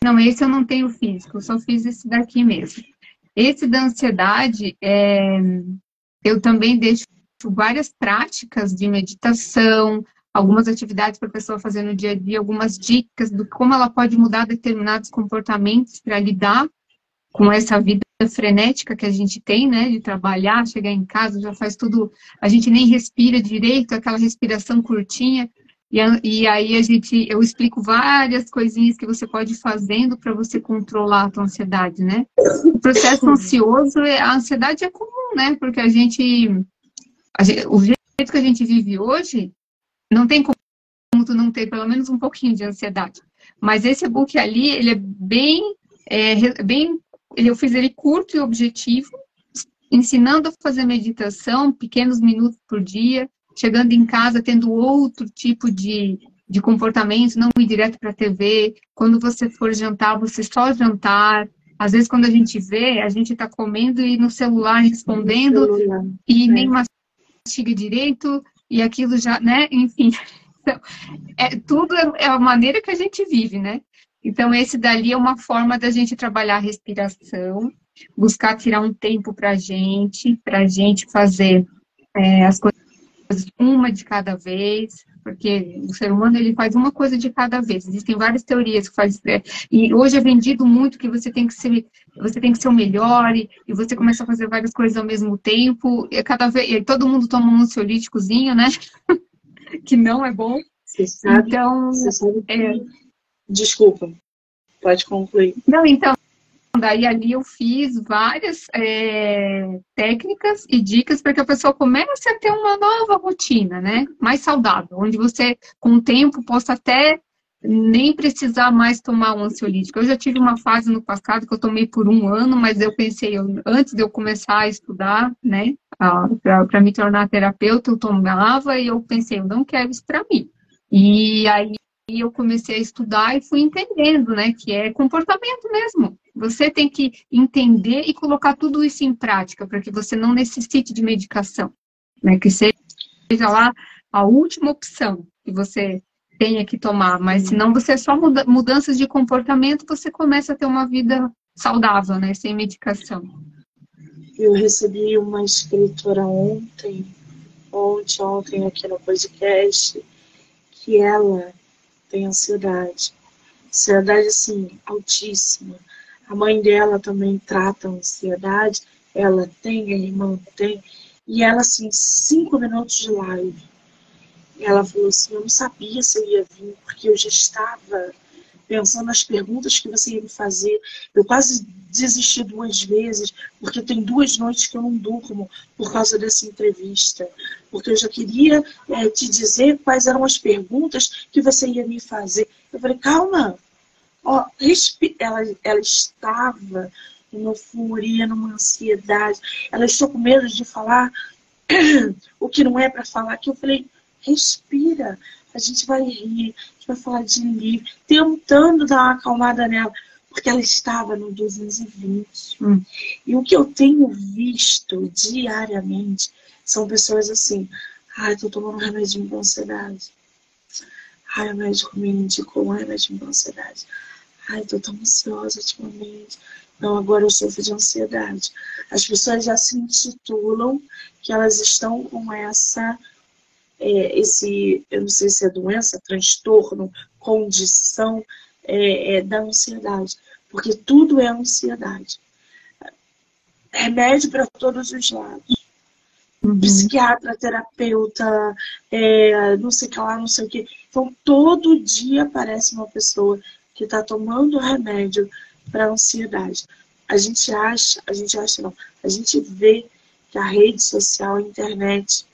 Não, esse eu não tenho físico, eu só fiz esse daqui mesmo. Esse da ansiedade, é... eu também deixo várias práticas de meditação, algumas atividades para a pessoa fazer no dia a dia, algumas dicas do como ela pode mudar determinados comportamentos para lidar com essa vida frenética que a gente tem, né, de trabalhar, chegar em casa, já faz tudo, a gente nem respira direito, aquela respiração curtinha, e, e aí a gente, eu explico várias coisinhas que você pode ir fazendo para você controlar a tua ansiedade, né? O processo ansioso, é, a ansiedade é comum, né, porque a gente, a gente o jeito que a gente vive hoje, não tem como tu não ter pelo menos um pouquinho de ansiedade. Mas esse book ali, ele é bem, é, bem eu fiz ele curto e objetivo, ensinando a fazer meditação, pequenos minutos por dia, chegando em casa tendo outro tipo de, de comportamento, não ir direto para a TV. Quando você for jantar, você só jantar. Às vezes, quando a gente vê, a gente está comendo e no celular respondendo celular. e é. nem mastiga direito e aquilo já, né? Enfim, então, é, tudo é, é a maneira que a gente vive, né? Então, esse dali é uma forma da gente trabalhar a respiração, buscar tirar um tempo para a gente, para a gente fazer é, as coisas uma de cada vez, porque o ser humano ele faz uma coisa de cada vez. Existem várias teorias que faz é, e hoje é vendido muito que você tem que ser você tem que ser o melhor e, e você começa a fazer várias coisas ao mesmo tempo. E cada vez e todo mundo toma um ansiolíticozinho, né? que não é bom. Você sabe, então, você sabe que... é, Desculpa, pode concluir. Não, então, daí ali eu fiz várias é, técnicas e dicas para que a pessoa comece a ter uma nova rotina, né? Mais saudável, onde você, com o tempo, possa até nem precisar mais tomar um ansiolítico. Eu já tive uma fase no passado que eu tomei por um ano, mas eu pensei, eu, antes de eu começar a estudar, né, para me tornar terapeuta, eu tomava e eu pensei, eu não quero isso para mim. E aí e eu comecei a estudar e fui entendendo, né, que é comportamento mesmo. Você tem que entender e colocar tudo isso em prática para que você não necessite de medicação, né, que seja lá a última opção que você tenha que tomar, mas senão você é só muda mudanças de comportamento, você começa a ter uma vida saudável, né, sem medicação. Eu recebi uma escritora ontem, ontem, ontem aqui no podcast, que ela tem ansiedade. Ansiedade, assim, altíssima. A mãe dela também trata ansiedade, ela tem, a irmã tem. E ela, assim, cinco minutos de live, ela falou assim, eu não sabia se eu ia vir, porque eu já estava pensando nas perguntas que você ia me fazer. Eu quase desisti duas vezes, porque tem duas noites que eu não durmo por causa dessa entrevista. Porque eu já queria é, te dizer quais eram as perguntas que você ia me fazer. Eu falei, calma. Ó, ela, ela estava numa furia, numa ansiedade. Ela estou com medo de falar o que não é para falar, que eu falei, respira, a gente vai rir, a gente vai falar de livro, tentando dar uma acalmada nela, porque ela estava no 220. Hum. E o que eu tenho visto diariamente são pessoas assim, ai, tô tomando remédio de ansiedade. Ai, o médico me indicou um remédio de ansiedade. Ai, tô tão ansiosa ultimamente. Não, agora eu sofro de ansiedade. As pessoas já se intitulam que elas estão com essa, é, esse, eu não sei se é doença, transtorno, condição é, é, da ansiedade. Porque tudo é ansiedade. Remédio para todos os lados. Uhum. Psiquiatra, terapeuta, é, não sei o que lá, não sei o que. Então, todo dia aparece uma pessoa que está tomando remédio para ansiedade. A gente acha, a gente acha não, a gente vê que a rede social, a internet,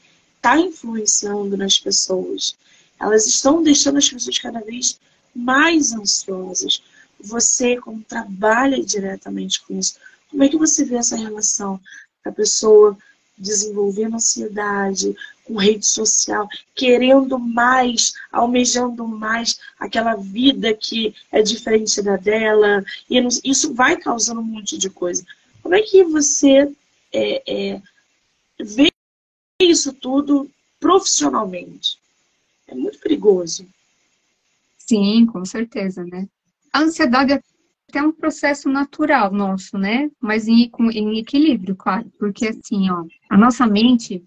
está influenciando nas pessoas. Elas estão deixando as pessoas cada vez mais ansiosas. Você, como trabalha diretamente com isso, como é que você vê essa relação da pessoa desenvolvendo ansiedade, com rede social, querendo mais, almejando mais aquela vida que é diferente da dela, e isso vai causando um monte de coisa. Como é que você é, é, vê isso tudo profissionalmente? É muito perigoso. Sim, com certeza, né? A ansiedade é até um processo natural nosso, né? Mas em, em equilíbrio, claro. Porque assim, ó, a nossa mente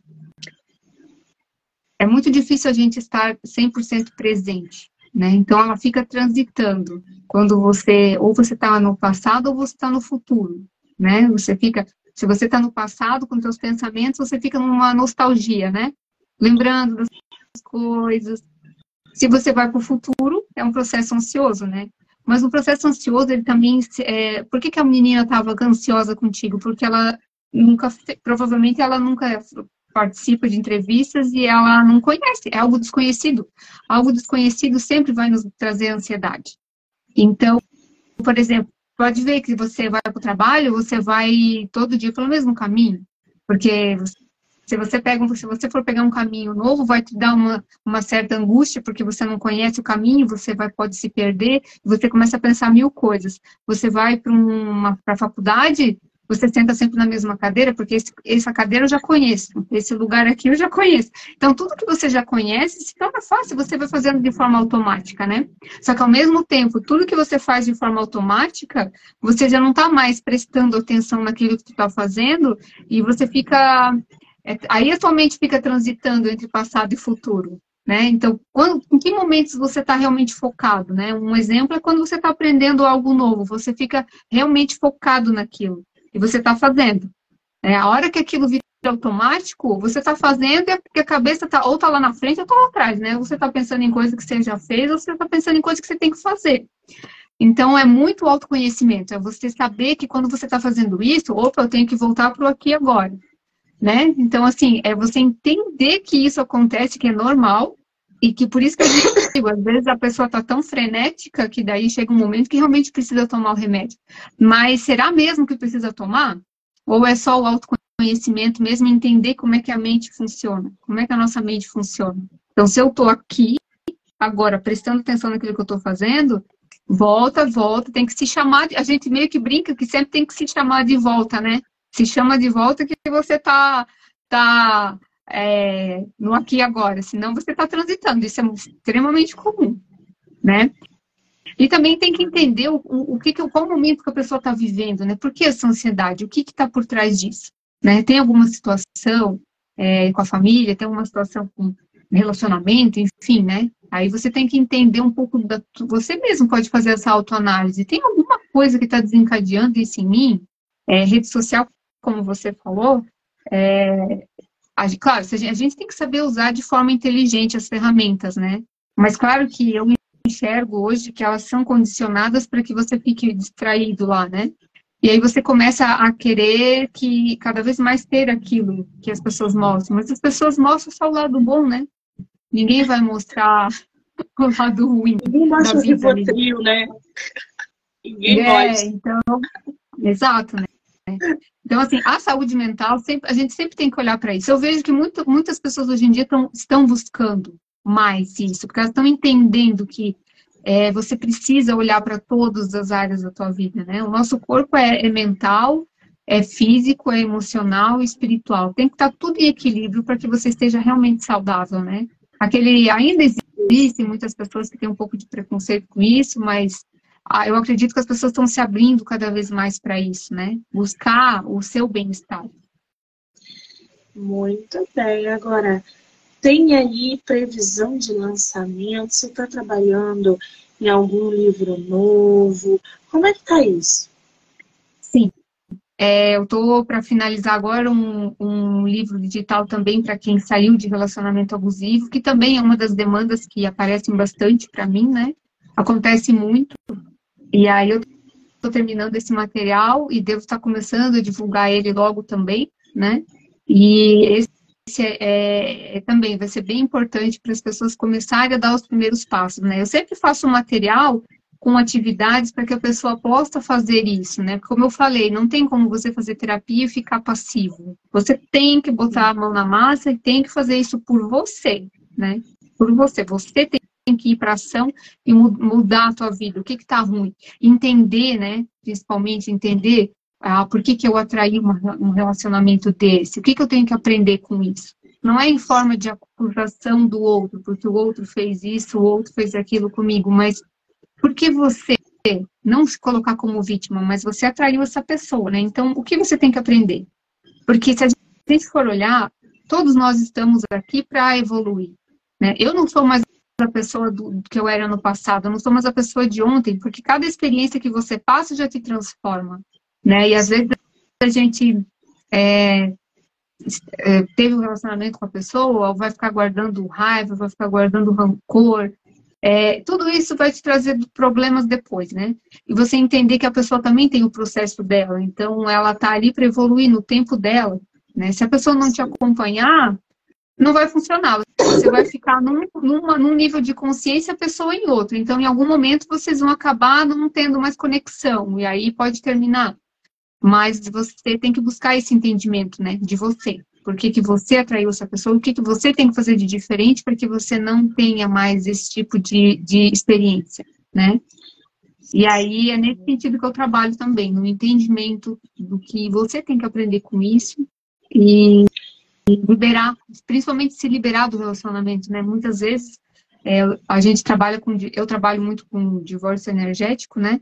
é muito difícil a gente estar 100% presente, né? Então ela fica transitando quando você ou você está no passado ou você está no futuro, né? Você fica, se você está no passado com seus pensamentos, você fica numa nostalgia, né? Lembrando das coisas. Se você vai para o futuro, é um processo ansioso, né? Mas o processo ansioso, ele também. É, por que, que a menina estava ansiosa contigo? Porque ela nunca, provavelmente ela nunca participa de entrevistas e ela não conhece, é algo desconhecido. Algo desconhecido sempre vai nos trazer ansiedade. Então, por exemplo, pode ver que você vai para o trabalho, você vai todo dia pelo mesmo caminho, porque se você pega, se você for pegar um caminho novo, vai te dar uma, uma certa angústia, porque você não conhece o caminho, você vai pode se perder, você começa a pensar mil coisas. Você vai para a faculdade, você senta sempre na mesma cadeira, porque esse, essa cadeira eu já conheço, esse lugar aqui eu já conheço. Então, tudo que você já conhece se torna fácil, você vai fazendo de forma automática, né? Só que, ao mesmo tempo, tudo que você faz de forma automática, você já não está mais prestando atenção naquilo que você está fazendo, e você fica. É, aí a sua mente fica transitando entre passado e futuro. Né? Então, quando, em que momentos você está realmente focado? Né? Um exemplo é quando você está aprendendo algo novo, você fica realmente focado naquilo e você está fazendo. É, a hora que aquilo vira automático, você está fazendo e a cabeça está ou está lá na frente ou está lá atrás, né? Você está pensando em coisa que você já fez ou você está pensando em coisa que você tem que fazer. Então, é muito autoconhecimento. É você saber que quando você está fazendo isso, opa, eu tenho que voltar para o aqui agora. Né? Então, assim, é você entender que isso acontece, que é normal, e que por isso que eu digo, às vezes a pessoa está tão frenética que daí chega um momento que realmente precisa tomar o remédio. Mas será mesmo que precisa tomar? Ou é só o autoconhecimento mesmo, entender como é que a mente funciona? Como é que a nossa mente funciona? Então, se eu estou aqui, agora, prestando atenção naquilo que eu estou fazendo, volta, volta, tem que se chamar, de, a gente meio que brinca que sempre tem que se chamar de volta, né? Se chama de volta que você tá, tá é, no aqui e agora, senão você está transitando. Isso é extremamente comum, né? E também tem que entender o, o, que, qual momento que a pessoa está vivendo, né? Por que essa ansiedade? O que está por trás disso? Né? Tem alguma situação é, com a família, tem alguma situação com relacionamento, enfim, né? Aí você tem que entender um pouco da. Você mesmo pode fazer essa autoanálise. Tem alguma coisa que está desencadeando isso em mim? É, rede social, como você falou, é, Claro, a gente tem que saber usar de forma inteligente as ferramentas, né? Mas claro que eu enxergo hoje que elas são condicionadas para que você fique distraído lá, né? E aí você começa a querer que cada vez mais ter aquilo que as pessoas mostram. Mas as pessoas mostram só o lado bom, né? Ninguém vai mostrar o lado ruim. Ninguém mostra o trio, né? Ninguém é, Então, exato, né? Então, assim, a saúde mental, sempre, a gente sempre tem que olhar para isso. Eu vejo que muito, muitas pessoas hoje em dia tão, estão buscando mais isso, porque elas estão entendendo que é, você precisa olhar para todas as áreas da tua vida, né? O nosso corpo é, é mental, é físico, é emocional e espiritual. Tem que estar tá tudo em equilíbrio para que você esteja realmente saudável, né? Aquele ainda existem muitas pessoas que têm um pouco de preconceito com isso, mas ah, eu acredito que as pessoas estão se abrindo cada vez mais para isso, né? Buscar o seu bem-estar. Muito bem. Agora, tem aí previsão de lançamento? Você está trabalhando em algum livro novo? Como é que está isso? Sim. É, eu estou para finalizar agora um, um, livro digital também para quem saiu de relacionamento abusivo, que também é uma das demandas que aparecem bastante para mim, né? Acontece muito. E aí eu estou terminando esse material e devo estar começando a divulgar ele logo também, né? E esse é, é, é, também vai ser bem importante para as pessoas começarem a dar os primeiros passos, né? Eu sempre faço um material com atividades para que a pessoa possa fazer isso, né? Como eu falei, não tem como você fazer terapia e ficar passivo. Você tem que botar a mão na massa e tem que fazer isso por você, né? Por você. Você tem que ir para ação e mudar a tua vida. O que está ruim? Entender, né? Principalmente entender ah, por que, que eu atraí uma, um relacionamento desse? O que, que eu tenho que aprender com isso? Não é em forma de acusação do outro, porque o outro fez isso, o outro fez aquilo comigo, mas porque você não se colocar como vítima, mas você atraiu essa pessoa, né? Então, o que você tem que aprender? Porque se a gente for olhar, todos nós estamos aqui para evoluir, né? Eu não sou mais a pessoa do, que eu era no passado, eu não sou mais a pessoa de ontem, porque cada experiência que você passa já te transforma né? E às vezes a gente é, é, teve um relacionamento com a pessoa, vai ficar guardando raiva, vai ficar guardando rancor. É, tudo isso vai te trazer problemas depois, né? E você entender que a pessoa também tem o processo dela, então ela tá ali para evoluir no tempo dela, né? Se a pessoa não te acompanhar, não vai funcionar. Você vai ficar num, numa, num nível de consciência, a pessoa em outro. Então, em algum momento, vocês vão acabar não tendo mais conexão, e aí pode terminar. Mas você tem que buscar esse entendimento, né, de você. Por que, que você atraiu essa pessoa? O que, que você tem que fazer de diferente para que você não tenha mais esse tipo de, de experiência, né? E aí é nesse sentido que eu trabalho também, no entendimento do que você tem que aprender com isso e liberar, principalmente se liberar do relacionamento, né? Muitas vezes é, a gente trabalha com, eu trabalho muito com divórcio energético, né?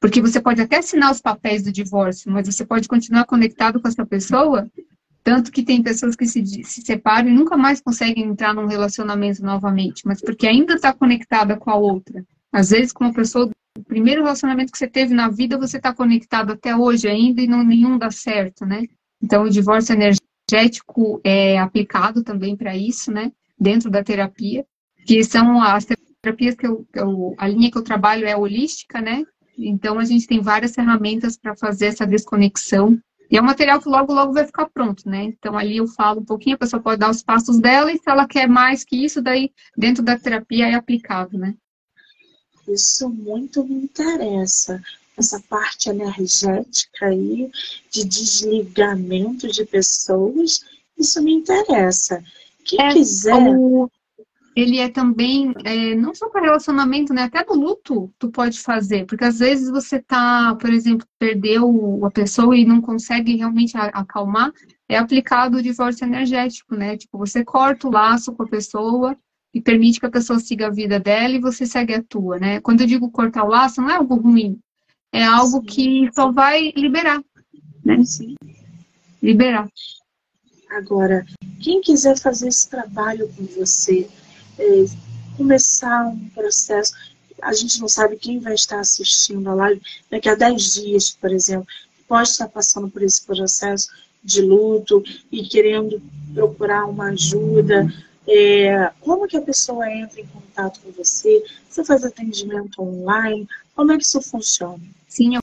Porque você pode até assinar os papéis do divórcio, mas você pode continuar conectado com essa pessoa. Tanto que tem pessoas que se, se separam e nunca mais conseguem entrar num relacionamento novamente, mas porque ainda está conectada com a outra. Às vezes, com uma pessoa, o primeiro relacionamento que você teve na vida, você está conectado até hoje ainda e não, nenhum dá certo, né? Então, o divórcio energético é aplicado também para isso, né? Dentro da terapia, que são as terapias que eu, eu, a linha que eu trabalho é holística, né? Então, a gente tem várias ferramentas para fazer essa desconexão. E é um material que logo, logo vai ficar pronto, né? Então, ali eu falo um pouquinho, a pessoa pode dar os passos dela, e se ela quer mais que isso, daí, dentro da terapia, é aplicado, né? Isso muito me interessa. Essa parte energética aí, de desligamento de pessoas, isso me interessa. Quem é, quiser. O, ele é também, é, não só para relacionamento, né? Até no luto tu pode fazer, porque às vezes você tá, por exemplo, perdeu a pessoa e não consegue realmente acalmar, é aplicado o divórcio energético, né? Tipo, você corta o laço com a pessoa e permite que a pessoa siga a vida dela e você segue a tua, né? Quando eu digo cortar o laço, não é algo ruim, é algo que só vai liberar, né? Sim. Liberar. Agora, quem quiser fazer esse trabalho com você, é, começar um processo. A gente não sabe quem vai estar assistindo a live daqui a 10 dias, por exemplo, pode estar passando por esse processo de luto e querendo procurar uma ajuda. É, como que a pessoa entra em contato com você? Você faz atendimento online? Como é que isso funciona? Sim, eu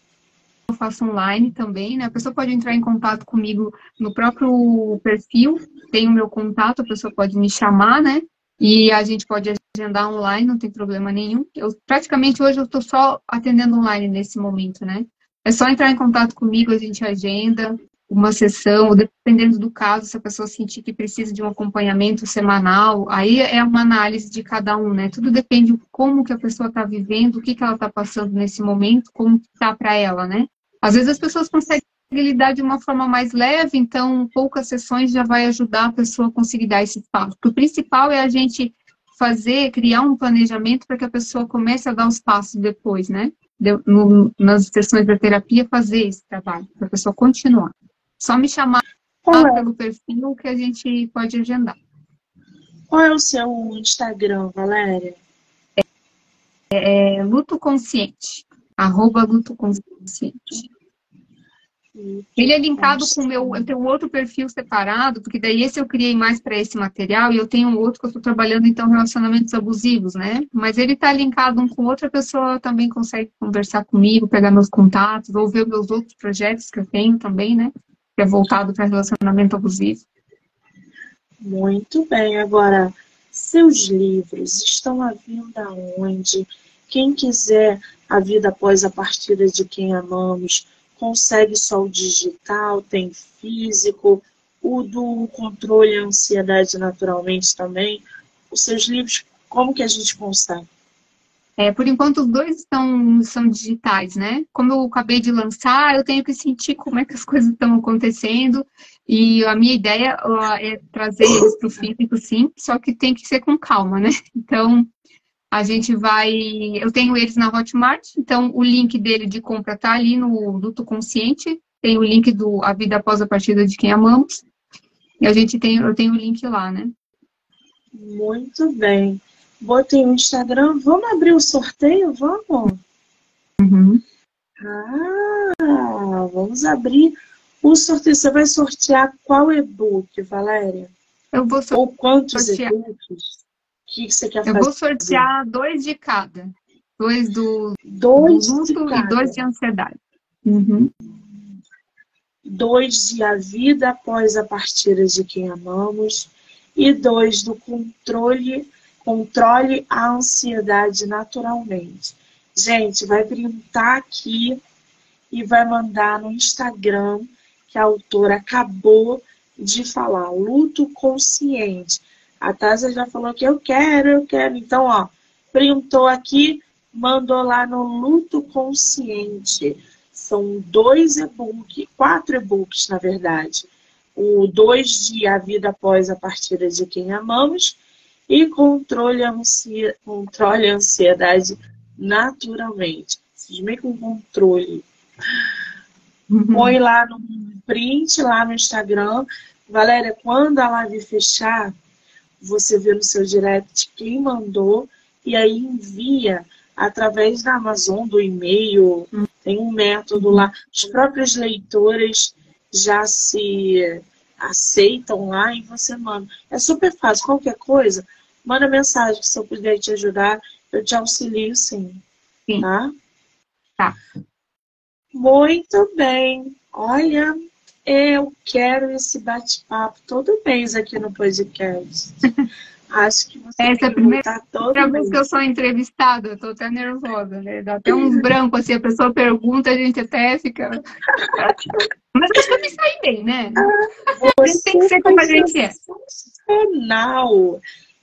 faço online também, né? A pessoa pode entrar em contato comigo no próprio perfil, tem o meu contato, a pessoa pode me chamar, né? E a gente pode agendar online, não tem problema nenhum. Eu praticamente hoje eu estou só atendendo online nesse momento, né? É só entrar em contato comigo, a gente agenda uma sessão, dependendo do caso, se a pessoa sentir que precisa de um acompanhamento semanal, aí é uma análise de cada um, né? Tudo depende de como que a pessoa está vivendo, o que, que ela está passando nesse momento, como está para ela, né? Às vezes as pessoas conseguem lidar de uma forma mais leve, então poucas sessões já vai ajudar a pessoa a conseguir dar esse passo. O principal é a gente fazer, criar um planejamento para que a pessoa comece a dar os passos depois, né? De, no, nas sessões da terapia, fazer esse trabalho, para a pessoa continuar. Só me chamar é? pelo perfil que a gente pode agendar. Qual é o seu Instagram, Valéria? É, é Luto Consciente. Arroba Luto Consciente. Ele é linkado com o meu. Eu tenho outro perfil separado, porque daí esse eu criei mais para esse material, e eu tenho outro que eu estou trabalhando, então, relacionamentos abusivos, né? Mas ele está linkado um com outra pessoa, também consegue conversar comigo, pegar meus contatos, ou ver meus outros projetos que eu tenho também, né? Que é voltado para relacionamento abusivo. Muito bem. Agora, seus livros estão à venda onde? Quem quiser a vida após a partida de quem amamos, consegue só o digital, tem físico, o do controle e ansiedade naturalmente também. Os seus livros, como que a gente consegue? É, por enquanto, os dois estão, são digitais, né? Como eu acabei de lançar, eu tenho que sentir como é que as coisas estão acontecendo. E a minha ideia é trazer eles para o físico, sim, só que tem que ser com calma, né? Então, a gente vai. Eu tenho eles na Hotmart, então o link dele de compra está ali no Luto Consciente. Tem o link do A Vida Após a Partida de Quem Amamos. E a gente tem, eu tenho o link lá, né? Muito bem botei o Instagram, vamos abrir o sorteio? Vamos? Uhum. Ah, vamos abrir o sorteio. Você vai sortear qual e-book, Valéria? Eu vou sortear. Ou quantos e-books? O que você quer Eu fazer? Eu vou sortear dois de cada. Dois do, dois do luto e dois de ansiedade. Uhum. Dois de a vida após a partida de quem amamos e dois do controle Controle a ansiedade naturalmente. Gente, vai printar aqui e vai mandar no Instagram que a autora acabou de falar, luto consciente. A Tasa já falou que eu quero, eu quero. Então, ó, printou aqui, mandou lá no luto consciente. São dois e-books, quatro e-books, na verdade. O dois de A Vida Após a Partida de Quem Amamos e controle a, ansia, controle a ansiedade naturalmente. Meio com controle. Uhum. Põe lá no print, lá no Instagram. Valéria, quando a live fechar, você vê no seu direct quem mandou e aí envia através da Amazon, do e-mail. Uhum. Tem um método lá. As próprias leitoras já se aceitam lá e você manda. É super fácil. Qualquer coisa, Manda mensagem, se eu puder te ajudar, eu te auxilio sim. Sim. Tá? Tá. Muito bem. Olha, eu quero esse bate-papo todo mês aqui no podcast. Acho que você Essa é a primeira, primeira vez que eu sou entrevistada, eu tô até nervosa, né? Dá até uns brancos assim, a pessoa pergunta, a gente até fica. Mas acho que eu me saí bem, né? Ah, tem que ser como a gente é. Sensacional!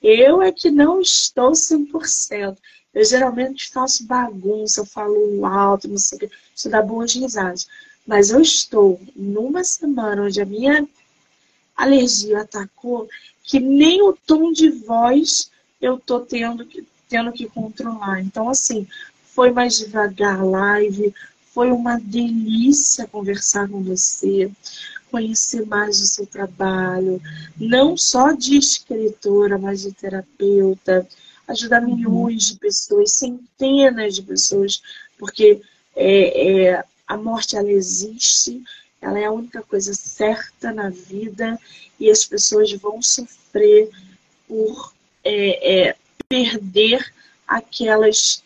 Eu é que não estou 100%. Eu geralmente faço bagunça, eu falo alto, não sei o que, isso dá boas risadas. Mas eu estou numa semana onde a minha alergia atacou, que nem o tom de voz eu tô tendo que, tendo que controlar. Então, assim, foi mais devagar a live, foi uma delícia conversar com você conhecer mais o seu trabalho, não só de escritora, mas de terapeuta, ajudar uhum. milhões de pessoas, centenas de pessoas, porque é, é, a morte ela existe, ela é a única coisa certa na vida e as pessoas vão sofrer por é, é perder aquelas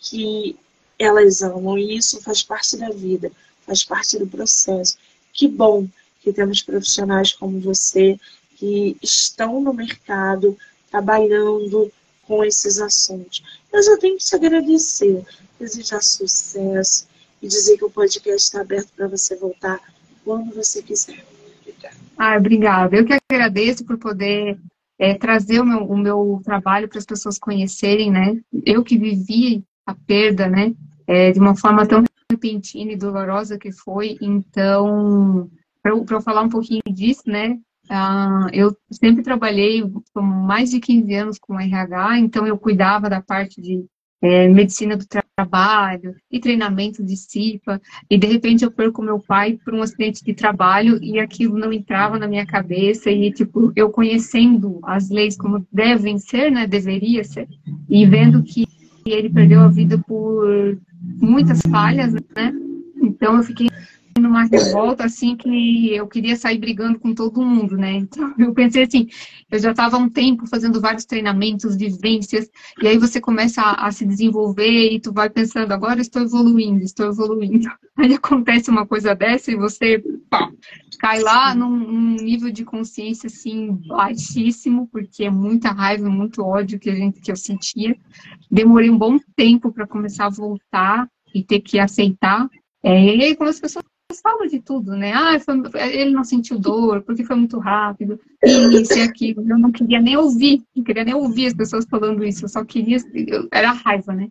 que elas amam e isso faz parte da vida, faz parte do processo. Que bom que temos profissionais como você que estão no mercado trabalhando com esses assuntos. Eu tenho que te agradecer, desejar sucesso e dizer que o podcast está aberto para você voltar quando você quiser. Obrigada. Ah, obrigada. Eu que agradeço por poder é, trazer o meu, o meu trabalho para as pessoas conhecerem, né? Eu que vivi a perda, né? É, de uma forma tão repentina e dolorosa que foi. Então, para eu falar um pouquinho disso, né? Uh, eu sempre trabalhei por mais de 15 anos com RH, então eu cuidava da parte de é, medicina do trabalho e treinamento de CIPA, e de repente eu perco meu pai por um acidente de trabalho e aquilo não entrava na minha cabeça, e tipo, eu conhecendo as leis como devem ser, né, deveria ser, e vendo que ele perdeu a vida por muitas falhas, né, então eu fiquei numa revolta assim que eu queria sair brigando com todo mundo, né? Então eu pensei assim, eu já estava um tempo fazendo vários treinamentos, vivências, e aí você começa a, a, se desenvolver e tu vai pensando, agora estou evoluindo, estou evoluindo. Aí acontece uma coisa dessa e você pá, cai lá num, num, nível de consciência assim baixíssimo, porque é muita raiva, muito ódio que a gente que eu sentia. Demorei um bom tempo para começar a voltar e ter que aceitar é, e aí, como as pessoas fala de tudo, né? Ah, foi, ele não sentiu dor porque foi muito rápido, isso e aquilo. Eu não queria nem ouvir, não queria nem ouvir as pessoas falando isso, eu só queria, eu, era raiva, né?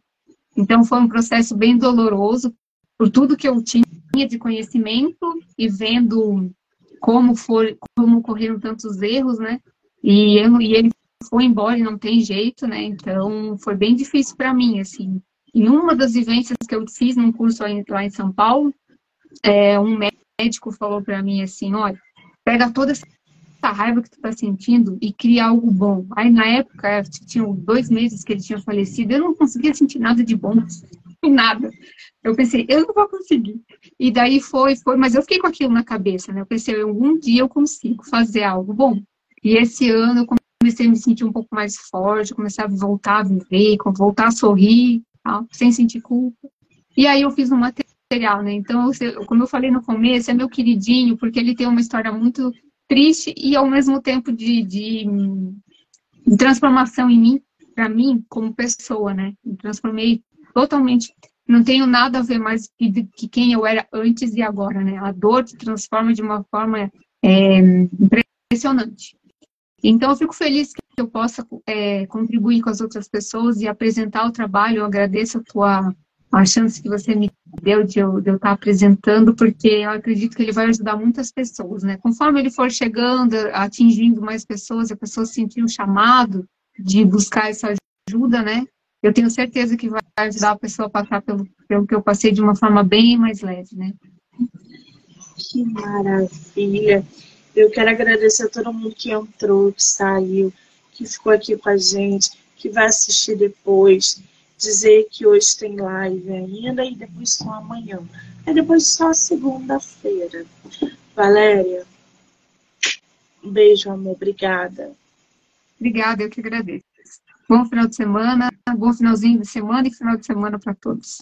Então foi um processo bem doloroso por tudo que eu tinha de conhecimento e vendo como foi, como ocorreram tantos erros, né? E, eu, e ele foi embora e não tem jeito, né? Então foi bem difícil para mim, assim. E numa das vivências que eu fiz num curso lá em São Paulo, é, um médico falou para mim assim, olha, pega toda essa raiva que tu tá sentindo e cria algo bom. Aí na época, tinha dois meses que ele tinha falecido, eu não conseguia sentir nada de bom, nada. Eu pensei, eu não vou conseguir. E daí foi, foi, mas eu fiquei com aquilo na cabeça, né? Eu pensei, algum dia eu consigo fazer algo bom. E esse ano eu comecei a me sentir um pouco mais forte, comecei a voltar a viver, voltar a sorrir, tal, sem sentir culpa. E aí eu fiz um material material, né? Então, como eu falei no começo, é meu queridinho, porque ele tem uma história muito triste e ao mesmo tempo de, de, de transformação em mim, para mim, como pessoa, né? Me transformei totalmente. Não tenho nada a ver mais que, que quem eu era antes e agora, né? A dor te transforma de uma forma é, impressionante. Então, eu fico feliz que eu possa é, contribuir com as outras pessoas e apresentar o trabalho. Eu agradeço a tua a chance que você me deu de eu, de eu estar apresentando, porque eu acredito que ele vai ajudar muitas pessoas, né? Conforme ele for chegando, atingindo mais pessoas, a pessoa sentir um chamado de buscar essa ajuda, né? Eu tenho certeza que vai ajudar a pessoa a passar pelo, pelo que eu passei de uma forma bem mais leve, né? Que maravilha! Eu quero agradecer a todo mundo que entrou, que saiu, que ficou aqui com a gente, que vai assistir depois dizer que hoje tem live ainda e depois só amanhã. Aí depois só segunda-feira. Valéria, um beijo, amor. Obrigada. Obrigada, eu que agradeço. Bom final de semana, bom finalzinho de semana e final de semana para todos.